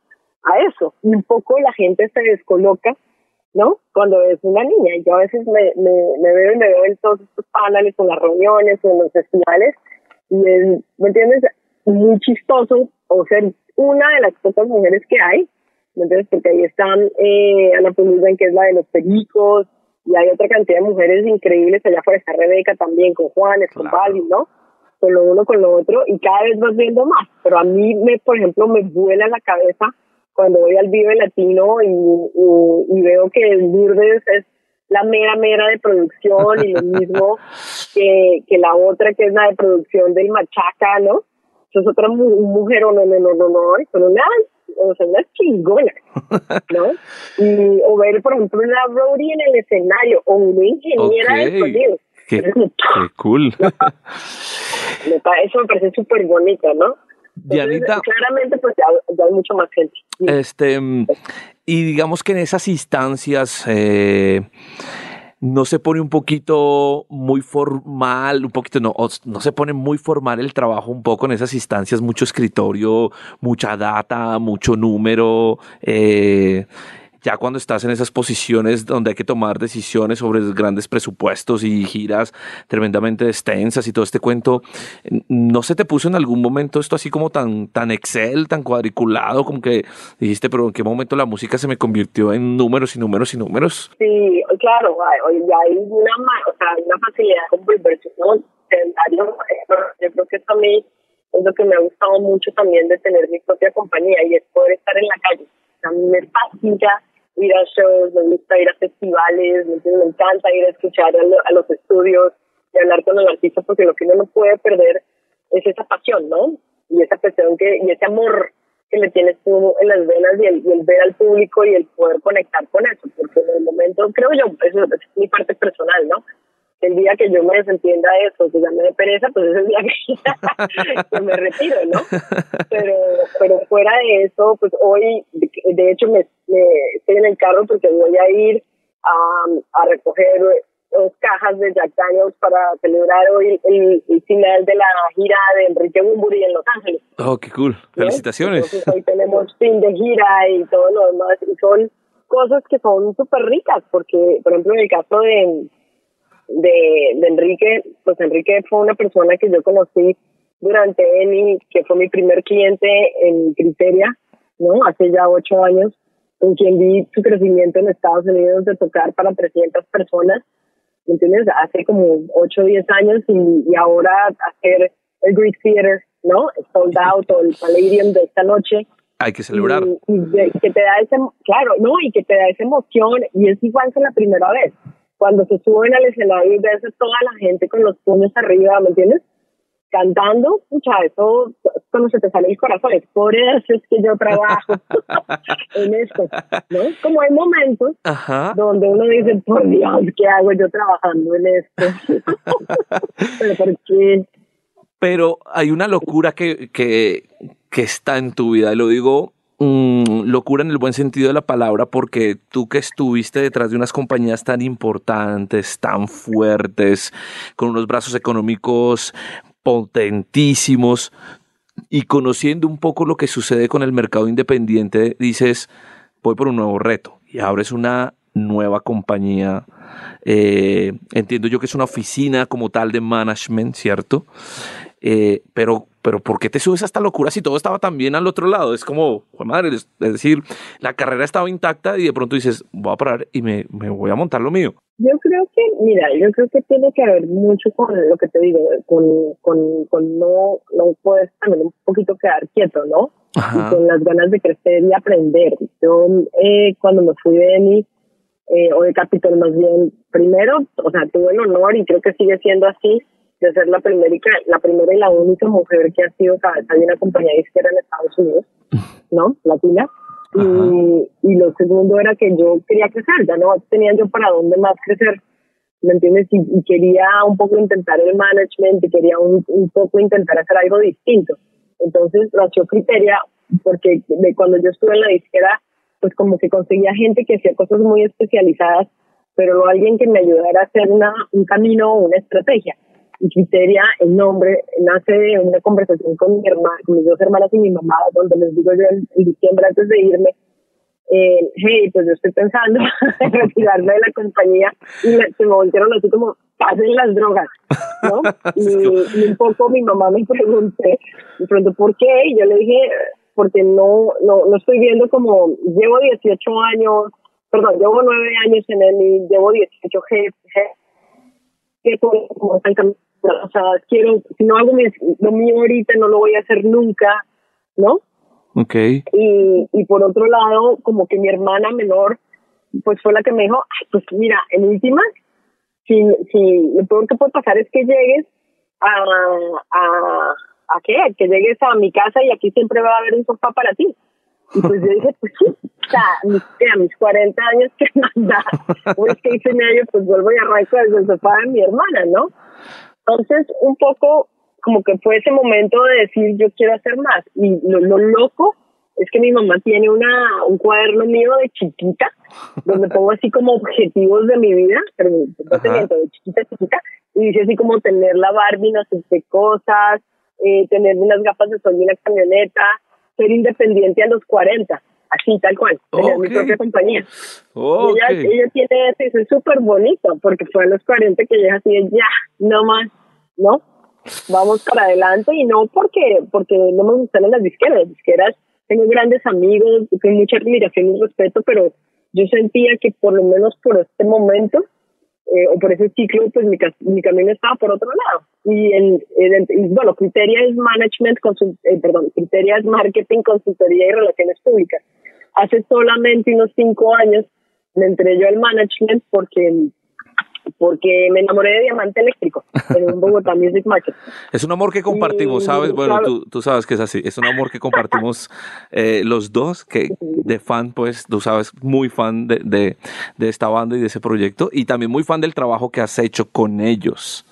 A eso. Y un poco la gente se descoloca, ¿no? Cuando es una niña. Yo a veces me, me, me veo y me veo en todos estos paneles, en las reuniones, en los festivales, y es, ¿me entiendes? Muy chistoso o ser una de las pocas mujeres que hay, ¿me entiendes? Porque ahí están eh, Ana Puluden, que es la de los pericos, y hay otra cantidad de mujeres increíbles allá afuera, está Rebeca también, con Juanes, con Bali, ¿no? Con lo uno con lo otro y cada vez vas viendo más. Pero a mí, me, por ejemplo, me vuela la cabeza cuando voy al Vive Latino y, y, veo que el Lourdes es la mera mera de producción y lo mismo que, que la otra que es la de producción del Machaca, ¿no? Es otra mujer, no, no, no, no, no, son una, o sea, una chingona, ¿no? Y, o ver, por ejemplo, una roadie en el escenario o una ingeniera de sonido. Qué, cool. eso me parece súper bonito, ¿no? Dianita, claramente, pues ya, hay mucho más gente. Este, y digamos que en esas instancias eh, no se pone un poquito muy formal, un poquito no, no se pone muy formal el trabajo un poco en esas instancias, mucho escritorio, mucha data, mucho número. Eh, ya cuando estás en esas posiciones donde hay que tomar decisiones sobre grandes presupuestos y giras tremendamente extensas y todo este cuento, ¿no se te puso en algún momento esto así como tan, tan Excel, tan cuadriculado, como que dijiste, pero en qué momento la música se me convirtió en números y números y números? Sí, claro, hay, hay una, o sea, una facilidad con volverse, ¿no? Yo creo que esto a mí es lo que me ha gustado mucho también de tener mi propia compañía y es poder estar en la calle. A mí me fascina ir a shows, me gusta ir a festivales, me, encanta ir a escuchar a, los estudios y hablar con el artista porque lo que uno no puede perder es esa pasión, ¿no? Y esa pasión que, y ese amor que le tienes tú en las venas y el, ver al público y el poder conectar con eso, porque en el momento, creo yo, eso es mi parte personal, ¿no? El día que yo me desentienda de eso, que ya me dé pereza, pues es el día que, me retiro, ¿no? Pero, pero fuera de eso, pues hoy, de hecho, me, estoy en el carro porque voy a ir a, a recoger dos cajas de Jack Daniels para celebrar hoy el, final de la gira de Enrique Bumburi en Los Ángeles. Oh, qué cool. Felicitaciones. hoy tenemos fin de gira y todo lo demás, y son cosas que son súper ricas, porque, por ejemplo, en el caso de, de, de Enrique, pues Enrique fue una persona que yo conocí durante ENI, que fue mi primer cliente en Criteria, ¿no? Hace ya ocho años, con quien vi su crecimiento en Estados Unidos de tocar para 300 personas, ¿me entiendes? Hace como ocho o diez años y, y ahora hacer el Greek Theater, ¿no? Sold Out o el Palladium de esta noche. Hay que celebrar. Y, y que te da ese, claro, ¿no? Y que te da esa emoción y es igual que la primera vez. Cuando se suben al escenario y ves a toda la gente con los puños arriba, ¿me entiendes? cantando, pucha, eso cuando se te sale el corazón, es por eso es que yo trabajo en esto, ¿no? Como hay momentos donde uno dice, por Dios, ¿qué hago yo trabajando en esto? Pero ¿por qué? Pero hay una locura que, que, que está en tu vida, y lo digo mm, locura en el buen sentido de la palabra, porque tú que estuviste detrás de unas compañías tan importantes, tan fuertes, con unos brazos económicos potentísimos y conociendo un poco lo que sucede con el mercado independiente, dices, voy por un nuevo reto y abres una nueva compañía. Eh, entiendo yo que es una oficina como tal de management, ¿cierto? Eh, pero, pero ¿por qué te subes a esta locura si todo estaba tan bien al otro lado? Es como, madre, es decir, la carrera estaba intacta y de pronto dices, voy a parar y me, me voy a montar lo mío. Yo creo que, mira, yo creo que tiene que ver mucho con lo que te digo, con, con, con no, no puedes también un poquito quedar quieto, ¿no? Y con las ganas de crecer y aprender. Yo, eh, cuando me fui de ENI, eh, o de Capitol más bien, primero, o sea, tuve el honor y creo que sigue siendo así, de ser la primera y, la primera y la única mujer que ha sido cabeza de una compañía izquierda en Estados Unidos, ¿no? Latina. Y, y, lo segundo era que yo quería crecer, ya no tenía yo para dónde más crecer, ¿me entiendes? Y, quería un poco intentar el management y quería un, un poco intentar hacer algo distinto. Entonces nació Criteria, porque de cuando yo estuve en la disquera, pues como que conseguía gente que hacía cosas muy especializadas, pero no alguien que me ayudara a hacer una, un camino o una estrategia. Y Criteria, el nombre, nace de una conversación con mi hermana, con mis dos hermanas y mi mamá, donde les digo yo en, diciembre antes de irme, eh, hey, pues yo estoy pensando en retirarme de la compañía y se me volvieron así como, pasen las drogas, ¿no? Y, un poco mi mamá me pregunté, me preguntó por qué, y yo le dije, porque no, no, no estoy viendo como, llevo 18 años, perdón, llevo 9 años en él y llevo 18 jefes, que como están o sea, quiero, si no hago lo mío ahorita, no lo voy a hacer nunca, ¿no? Okay. Y, y por otro lado, como que mi hermana menor, pues fue la que me dijo, pues mira, en última, si, si lo peor que puede pasar es que llegues a, a, a qué, que llegues a mi casa y aquí siempre va a haber un sofá para ti. Y pues yo dije, pues sí, o sea, a mis 40 años que manda, pues que hice medio, pues vuelvo y arranco desde el sofá de mi hermana, ¿no? Entonces, un poco como que fue ese momento de decir, yo quiero hacer más. Y lo, loco es que mi mamá tiene una, un cuaderno mío de chiquita, donde pongo así como objetivos de mi vida, pero de chiquita, chiquita, y dice así como tener la Barbie, no sé qué cosas, eh, tener unas gafas de sol y una camioneta, ser independiente a los 40 así, tal cual, tener mi propia compañía. Ella, ella, tiene eso, es súper bonito, porque fue a los 40 que ella así, ya, no más, ¿no? Vamos para adelante y no porque porque no me gustan las disqueras, las disqueras tengo grandes amigos, con mucha admiración y respeto, pero yo sentía que por lo menos por este momento eh, o por ese ciclo, pues mi, mi camino estaba por otro lado. Y, el, bueno, Criteria es management, eh, perdón, Criteria es marketing, consultoría y relaciones públicas. Hace solamente unos cinco años me entré yo al management porque porque me enamoré de Diamante Eléctrico en un Bogotá Music Market. Es un amor que compartimos, ¿sabes? Bueno, tú, tú, sabes que es así. Es un amor que compartimos eh, los dos, que de fan, pues, tú sabes, muy fan de, de, de esta banda y de ese proyecto, y también muy fan del trabajo que has hecho con ellos,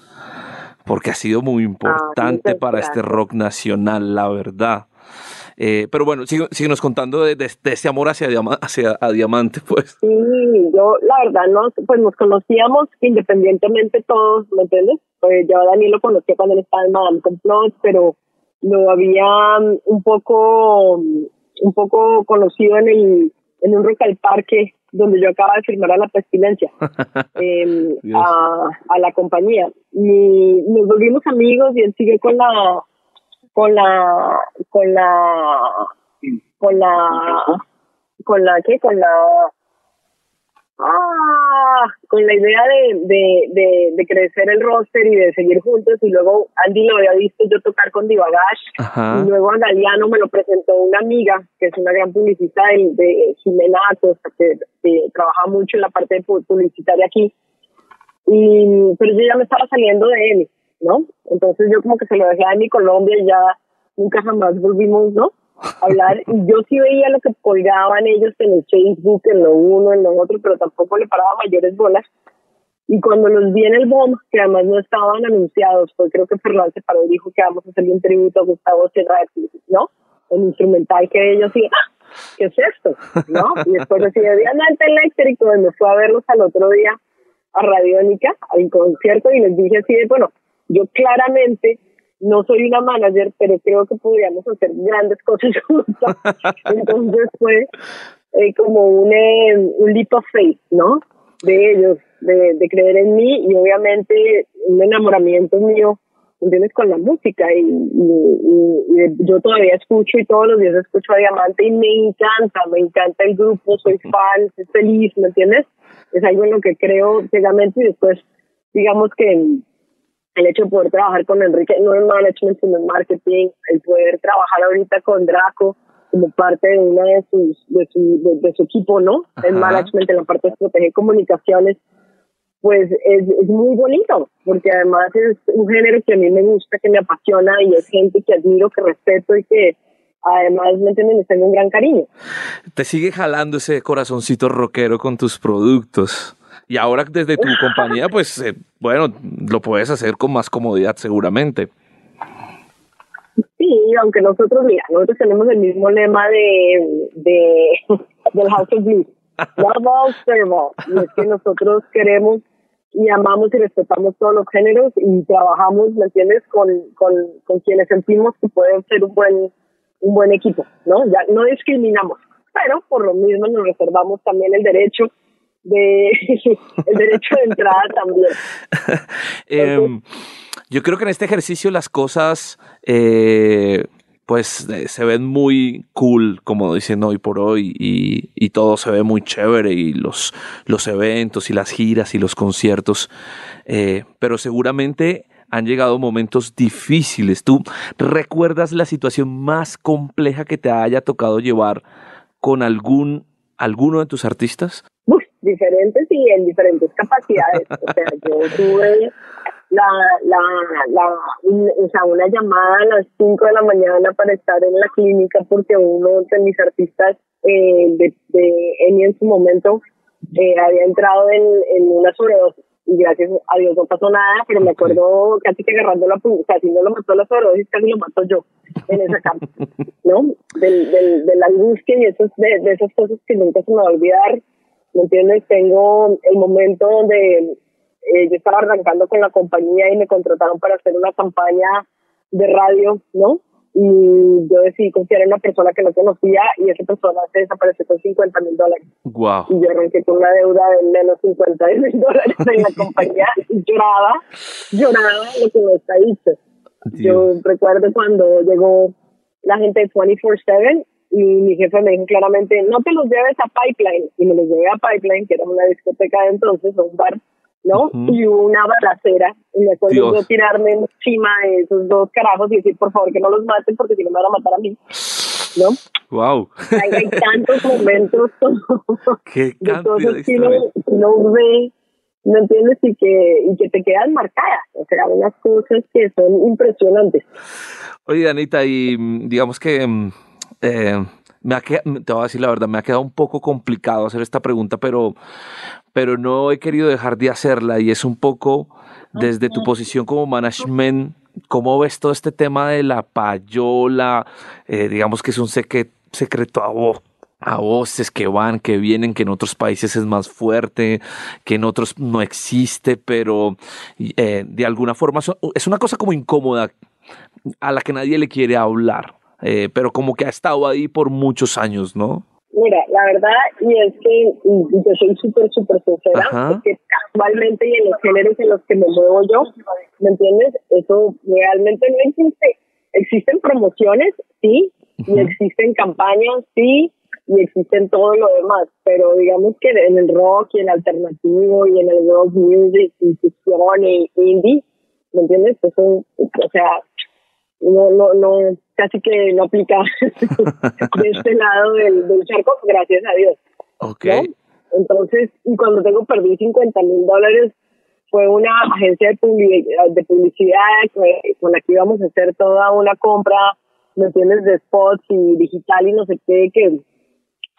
porque ha sido muy ah, importante para este rock nacional, la verdad. Eh, pero bueno, síguenos contando de, de, ese amor hacia, hacia a Diamante, pues. Sí, yo la verdad, no, pues nos conocíamos independientemente todos, ¿me entiendes? Pues yo a Daniel lo conocía cuando él estaba en Madame Complot, pero lo había un poco, un poco conocido en el, en un rock al parque donde yo acababa de firmar a la pestilencia, em, a, a, la compañía. Y nos volvimos amigos y él sigue con la, con la, con la, con la, con la, ¿qué? Con la, ah, con la idea de, de, de, crecer el roster y de seguir juntos. Y luego Andy lo había visto yo tocar con Divagash y luego a Galeano me lo presentó una amiga que es una gran publicista de, de Jimena que, trabaja mucho en la parte publicitaria aquí. Y pero yo ya me estaba saliendo de él ¿no? entonces yo como que se lo dejé a mi Colombia y ya nunca jamás volvimos ¿no? hablar y yo sí veía lo que colgaban ellos en el Facebook, en lo uno, en lo otro, pero tampoco le paraba mayores bolas. Y cuando los vi en el BOM, que además no estaban anunciados, pues creo que Fernando se paró y dijo que vamos a hacerle un tributo a Gustavo Sierra, ¿no? El instrumental que ellos sí, ¡ah! ¿qué es esto? ¿No? Y después decía, Diamante Eléctrico, y me fue a verlos al otro día a Radiónica, al concierto, y les dije así de, bueno, yo claramente no soy una manager, pero creo que podríamos hacer grandes cosas juntos. Entonces fue eh, como un, eh, un leap of faith, ¿no? De ellos, de, de creer en mí y obviamente un enamoramiento mío, ¿entiendes? Con la música y, y, yo todavía escucho y todos los días escucho a Diamante y me encanta, me encanta el grupo, soy fan, soy feliz, ¿me entiendes? Es algo en lo que creo ciegamente y después digamos que el hecho de poder trabajar con Enrique, no en management, sino en marketing, el poder trabajar ahorita con Draco como parte de una de sus de su, de, su equipo, ¿no? En management, en la parte de estrategia y comunicaciones, pues es, es muy bonito, porque además es un género que a mí me gusta, que me apasiona y es gente que admiro, que respeto y que además, ¿me entienden? Les tengo un gran cariño. Te sigue jalando ese corazoncito rockero con tus productos. Y ahora desde tu compañía, pues eh, bueno, lo puedes hacer con más comodidad seguramente. Sí, aunque nosotros, mira, nosotros tenemos el mismo lema de, de del House of Blues. Love all, serve all. Y es que nosotros queremos y amamos y respetamos todos los géneros y trabajamos, ¿me entiendes?, con, con, con quienes sentimos que pueden ser un buen, un buen equipo, ¿no? Ya no discriminamos, pero por lo mismo nos reservamos también el derecho de el derecho de entrada también. Em, yo creo que en este ejercicio las cosas eh, pues eh, se ven muy cool, como dicen hoy por hoy, y, y, todo se ve muy chévere, y los, los eventos, y las giras, y los conciertos, eh, pero seguramente han llegado momentos difíciles. ¿Tú recuerdas la situación más compleja que te haya tocado llevar con algún, alguno de tus artistas? Diferentes y en diferentes capacidades. O sea, yo tuve la, la, la, o sea, una llamada a las 5 de la mañana para estar en la clínica porque uno de mis artistas eh, de, de Eni en su momento eh, había entrado en, en una sobredosis y gracias a Dios no pasó nada, pero me acuerdo casi que agarrando la o sea, si no lo mató la sobredosis, casi lo mato yo en esa cama, ¿no? Del, del, de la angustia y esos, de, de esas cosas que nunca se me va a olvidar ¿me entiendes? Tengo el momento donde eh, yo estaba arrancando con la compañía y me contrataron para hacer una campaña de radio, ¿no? Y yo decidí confiar en una persona que no conocía y esa persona se desapareció con 50 mil dólares. Wow. Y yo arranqué con una deuda de menos 50 mil dólares en la compañía y lloraba, lloraba lo que me está dicho. Yo recuerdo cuando llegó la gente de 24-7 y mi jefe me dijo claramente, no te los lleves a Pipeline. Y me los llevé a Pipeline, que era una discoteca de entonces, un bar, ¿no? Y una balacera. Y me acuerdo yo tirarme encima de esos dos carajos y decir, por favor, que no los maten porque si no me van a matar a mí. ¿No? Wow. Hay, tantos momentos Qué de cosas que uno, ve, ¿no entiendes? Y que, y que te quedan marcadas. O sea, unas cosas que son impresionantes. Oye, Anita, y mm, digamos que mm, eh, me ha te voy a decir la verdad, me ha quedado un poco complicado hacer esta pregunta, pero, pero no he querido dejar de hacerla y es un poco desde tu posición como management, ¿cómo ves todo este tema de la payola? Eh, digamos que es un secreto a voz a voces que van, que vienen, que en otros países es más fuerte, que en otros no existe, pero eh, de alguna forma es una cosa como incómoda a la que nadie le quiere hablar. Eh, pero como que ha estado ahí por muchos años, ¿no? Mira, la verdad, y es que y, yo soy súper, súper sincera, porque casualmente y en los géneros en los que me muevo yo, ¿me entiendes? Eso realmente no existe. Existen promociones, sí, y existen campañas, sí, y existen todo lo demás, pero digamos que en el rock y en el alternativo y en el rock music y fusión y indie, ¿me entiendes? Eso, o sea, no, no, no, casi que no aplica de este lado del, del charco, gracias a Dios. Okay. Entonces, y cuando tengo perdí 50 mil dólares, fue una agencia de, publicidad, de publicidad con la que íbamos a hacer toda una compra, ¿me entiendes?, de spots y digital y no sé qué, que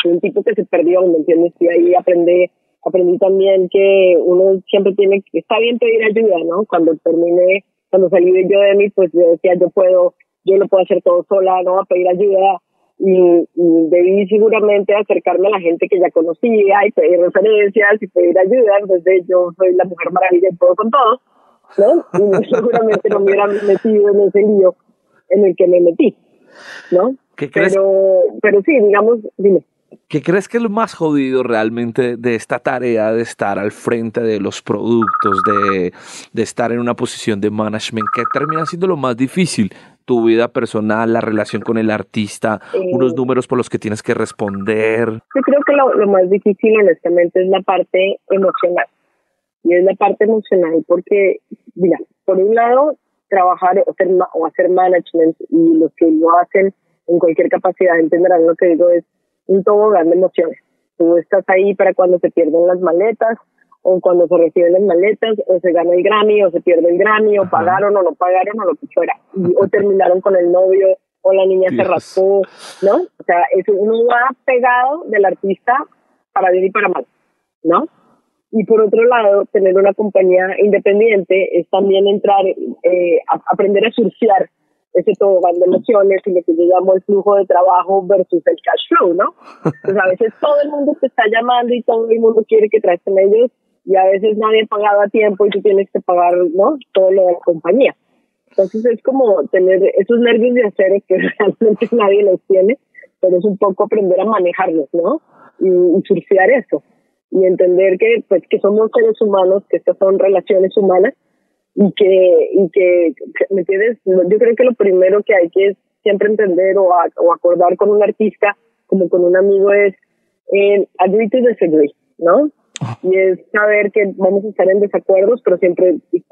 un tipo que se perdió, ¿me entiendes? Y ahí aprendí, aprendí también que uno siempre tiene, está bien pedir ayuda, ¿no? Cuando terminé, cuando salí de yo de mí, pues yo decía, yo puedo, yo lo puedo hacer todo sola, ¿no? A pedir ayuda. Y, debí seguramente acercarme a la gente que ya conocía y pedir referencias y pedir ayuda, entonces yo soy la mujer maravilla y todo con todo, ¿no? Y seguramente no me hubiera metido en ese lío en el que me metí, ¿no? ¿Qué crees? Pero, pero sí, digamos, dime. ¿Qué crees que es lo más jodido realmente de esta tarea de estar al frente de los productos, de, de estar en una posición de management? ¿Qué termina siendo lo más difícil? Tu vida personal, la relación con el artista, unos números por los que tienes que responder. Yo creo que lo, lo más difícil, honestamente, es la parte emocional. Y es la parte emocional porque, mira, por un lado, trabajar o hacer, o hacer management y los que lo hacen en cualquier capacidad entenderán lo que digo es un tobogán de emociones. Tú estás ahí para cuando se pierden las maletas, o cuando se reciben las maletas, o se gana el Grammy, o se pierde el Grammy, o pagaron o no pagaron, o lo que fuera. o terminaron con el novio, o la niña se raspó, ¿no? O sea, eso uno va pegado del artista para bien y para mal, ¿no? Y por otro lado, tener una compañía independiente es también entrar, eh, a aprender a surfear ese tobogán de emociones y lo que yo llamo el flujo de trabajo versus el cash flow, ¿no? Pues a veces todo el mundo te está llamando y todo el mundo quiere que traes con ellos y a veces nadie ha pagado a tiempo y tú tienes que pagar, ¿no? Todo lo de la compañía. Entonces es como tener esos nervios de acero que realmente nadie los tiene, pero es un poco aprender a manejarlos, ¿no? Y, y surfear eso. Y entender que, pues, que somos seres humanos, que estas son relaciones humanas y que, y que, ¿me entiendes? Yo creo que lo primero que hay que siempre entender o, o acordar con un artista, como con un amigo, es eh, agree to disagree, ¿no? Y es saber que vamos a estar en desacuerdos, pero siempre y,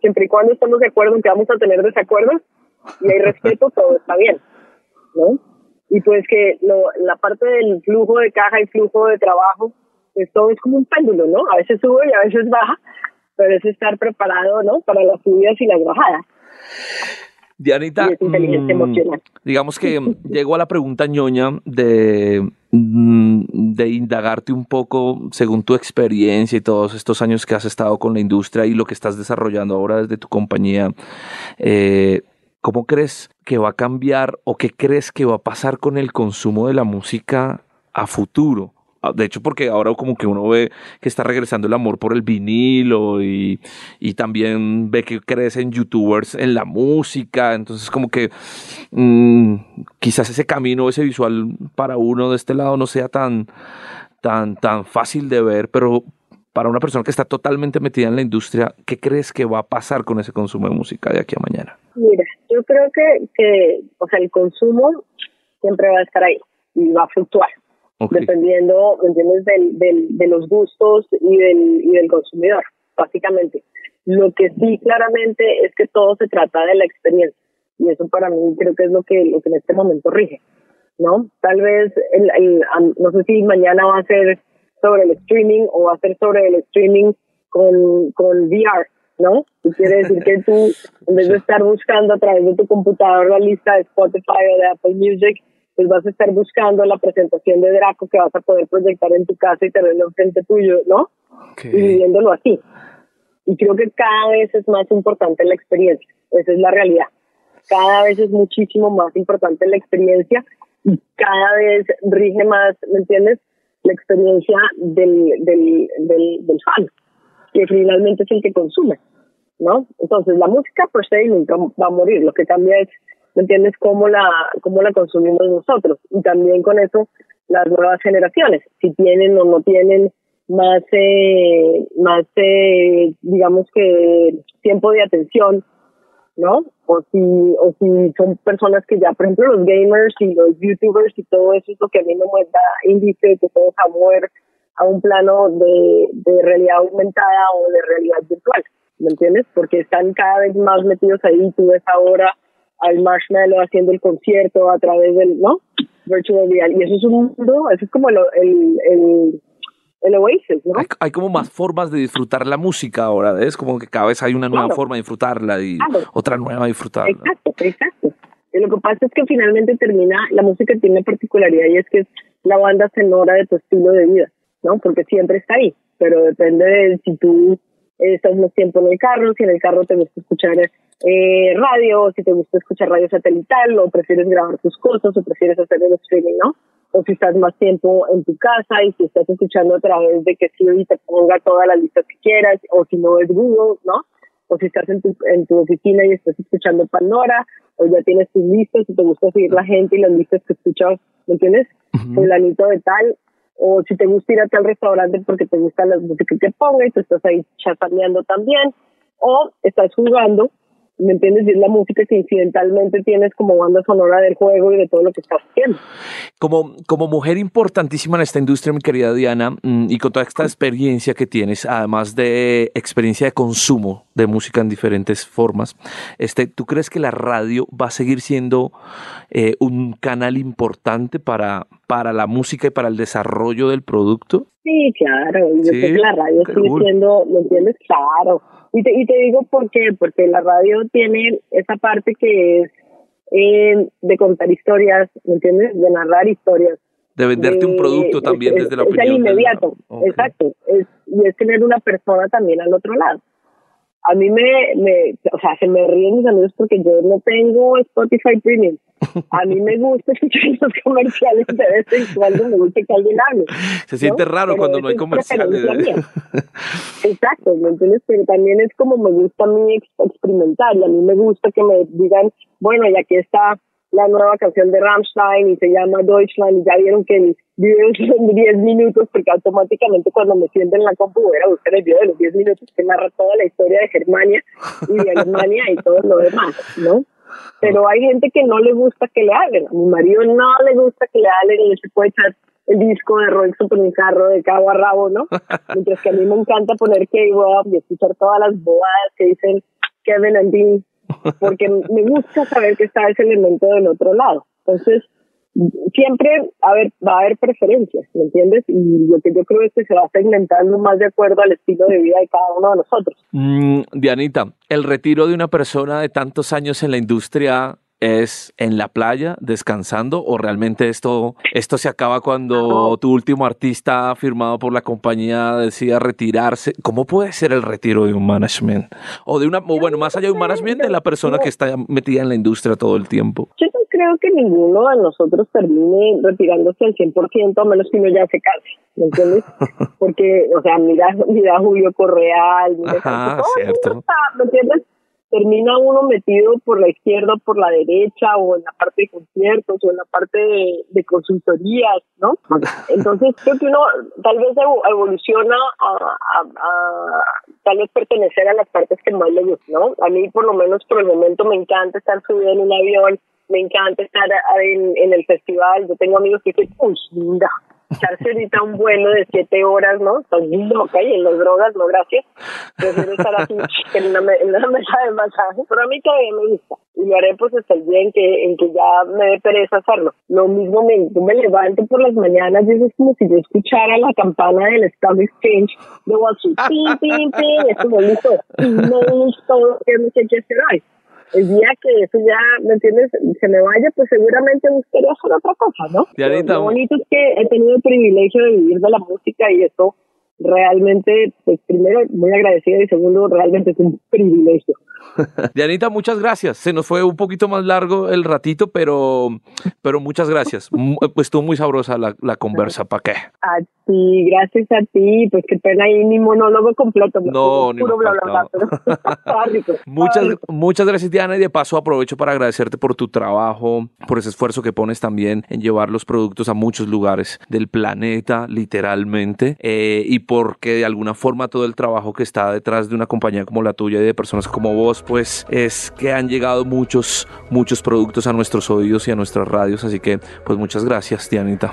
siempre y cuando estamos de acuerdo en que vamos a tener desacuerdos y hay respeto, todo está bien, ¿no? Y pues que lo, la parte del flujo de caja y flujo de trabajo, pues todo es como un péndulo, ¿no? A veces sube y a veces baja, pero es estar preparado, ¿no? Para las subidas y las bajadas. Dianita, mm, digamos que llego a la pregunta ñoña de, mm, de indagarte un poco según tu experiencia y todos estos años que has estado con la industria y lo que estás desarrollando ahora desde tu compañía. Eh, ¿Cómo crees que va a cambiar o qué crees que va a pasar con el consumo de la música a futuro? Ah, de hecho, porque ahora como que uno ve que está regresando el amor por el vinilo y, y también ve que crecen youtubers en la música, entonces como que mmm, quizás ese camino, ese visual para uno de este lado no sea tan, tan, tan fácil de ver, pero para una persona que está totalmente metida en la industria, ¿qué crees que va a pasar con ese consumo de música de aquí a mañana? Mira, yo creo que, que o sea, el consumo siempre va a estar ahí y va a fluctuar dependiendo, entiendes?, del, del, de los gustos y del, y del consumidor, básicamente. Lo que sí claramente es que todo se trata de la experiencia y eso para mí creo que es lo que, lo que en este momento rige, ¿no? Tal vez, el, el, no sé si mañana va a ser sobre el streaming o va a ser sobre el streaming con, con VR, ¿no? Y quiere decir que tú, en vez de estar buscando a través de tu computador la lista de Spotify o de Apple Music, pues vas a estar buscando la presentación de Draco que vas a poder proyectar en tu casa y tenerlo frente tuyo, ¿no? Y viviéndolo así. Y creo que cada vez es más importante la experiencia, esa es la realidad. Cada vez es muchísimo más importante la experiencia y cada vez rige más, ¿me entiendes? La experiencia del, del, del, del fan, que finalmente es el que consume, ¿no? Entonces la música por se nunca va a morir, lo que cambia es ¿me entiendes? Cómo la, cómo la consumimos nosotros. Y también con eso las nuevas generaciones, si tienen o no tienen más, eh, más eh, digamos que tiempo de atención, ¿no? O si, o si son personas que ya, por ejemplo, los gamers y los youtubers y todo eso es lo que a mí me muestra índice de que todos a mover a un plano de, de realidad aumentada o de realidad virtual, ¿me entiendes? Porque están cada vez más metidos ahí, tú ves ahora al Marshmallow haciendo el concierto a través del, ¿no? Virtual reality. Y eso es un mundo, eso es como el, el el Oasis, ¿no? Hay, como más formas de disfrutar la música ahora, es como que cada vez hay una nueva forma de disfrutarla y otra nueva de disfrutarla. Exacto, exacto. Y lo que pasa es que finalmente termina, la música tiene una particularidad y es que es la banda sonora de tu estilo de vida, ¿no? Porque siempre está ahí, pero depende de si tú estás más tiempo en el carro, si en el carro te gusta escuchar eh, radio, si te gusta escuchar radio satelital, o prefieres grabar tus cosas, o prefieres hacer el streaming, ¿no? o si estás más tiempo en tu casa y si estás escuchando a través de que Siri te ponga todas las listas que quieras, o si no es Google, ¿no? O si estás en tu, en tu oficina y estás escuchando Pandora, o ya tienes tus listas y te gusta seguir la gente y las listas que escuchas, ¿me entiendes? Fulanito de tal, o si te gusta ir a tal restaurante porque te gusta la música que ponga y tú estás ahí chasaneando también, o estás jugando ¿me entiendes? Y es la música que incidentalmente tienes como banda sonora del juego y de todo lo que estás haciendo. Como, como mujer importantísima en esta industria, mi querida Diana, mm, y con toda esta experiencia que tienes, además de experiencia de consumo de música en diferentes formas, este, ¿tú crees que la radio va a seguir siendo eh, un canal importante para, para la música y para el desarrollo del producto? Sí, claro. Yo creo que la radio sigue siendo, ¿me entiendes? Claro y te, y te digo por qué, porque la radio tiene esa parte que es eh, de contar historias, ¿me entiendes? De narrar historias. De venderte un producto también desde la opinión. Es el inmediato, exacto. Es, y es tener una persona también al otro lado a mí me, me, o sea, se me ríen mis amigos porque yo no tengo Spotify Premium. A mí me gusta escuchar los comerciales de vez en cuando, me gusta que alguien hable. Se siente raro cuando no hay comerciales. Exacto, ¿me entiendes? Pero también es como me gusta a mí experimentar y a mí me gusta que me digan, bueno, ya que está la nueva canción de Rammstein y se llama Deutschland y ya vieron que el video son 10 minutos porque automáticamente cuando me siento en la compu voy a buscar el video de los 10 minutos que narra toda la historia de Germania y de Alemania y todo lo demás, ¿no? Pero hay gente que no le gusta que le hablen. A mi marido no le gusta que le hablen y se puede echar el disco de Roy por mi carro de cabo a rabo, ¿no? Mientras que a mí me encanta poner K-Rob y escuchar todas las bobadas que dicen Kevin and Dean porque me gusta saber que está ese elemento del otro lado. Entonces, siempre a ver, va a haber preferencias, ¿me entiendes? Y lo que yo creo es que se va segmentando más de acuerdo al estilo de vida de cada uno de nosotros. Mm, Dianita, el retiro de una persona de tantos años en la industria es en la playa descansando o realmente esto, esto se acaba cuando tu último artista firmado por la compañía decida retirarse? ¿Cómo puede ser el retiro de un management? O de una, o bueno, más allá de un management de la persona que está metida en la industria todo el tiempo. Yo no creo que ninguno de nosotros termine retirándose al 100%, a menos que uno ya se case, ¿me entiendes? Porque, o sea, mira, mira Julio Correal, mira Ajá, cierto. ¿me entiendes? Termina uno metido por la izquierda por la derecha o en la parte de conciertos o en la parte de, consultorías, ¿no? Entonces creo que uno tal vez evoluciona a, tal vez pertenecer a las partes que más le gustan, ¿no? A mí por lo menos por el momento me encanta estar subido en un avión, me encanta estar en, en el festival, yo tengo amigos que dicen, uy, linda, echarse ahorita un vuelo de siete horas, ¿no? Estás loca y en las drogas, no, gracias. Prefiero estar así en una, en una mesa de masaje, pero a mí todavía me gusta. Y lo haré pues hasta el día en que, en que ya me dé pereza hacerlo. Lo mismo me, me levanto por las mañanas y es como si yo escuchara la campana del Stock Exchange de Wall Street. Pim, pim, pim, es como listo. No todo que no sé qué hacer hoy el día que eso ya, ¿me entiendes? Se me vaya, pues seguramente buscaría hacer otra cosa, ¿no? Lo, bonito es que he tenido el privilegio de vivir de la música y eso realmente, pues primero, muy agradecida y segundo, realmente es un privilegio. Dianita, muchas gracias. Se nos fue un poquito más largo el ratito, pero, pero muchas gracias. Pues estuvo muy sabrosa la, la conversa, ¿para qué? A ti, gracias a ti. Pues qué pena ahí mi monólogo completo. No, ni puro bla, bla, muchas, muchas gracias, Diana. Y de paso aprovecho para agradecerte por tu trabajo, por ese esfuerzo que pones también en llevar los productos a muchos lugares del planeta, literalmente, eh, y porque de alguna forma todo el trabajo que está detrás de una compañía como la tuya y de personas como vos, pues es que han llegado muchos, muchos productos a nuestros oídos y a nuestras radios. Así que, pues muchas gracias, Dianita.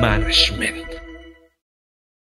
Management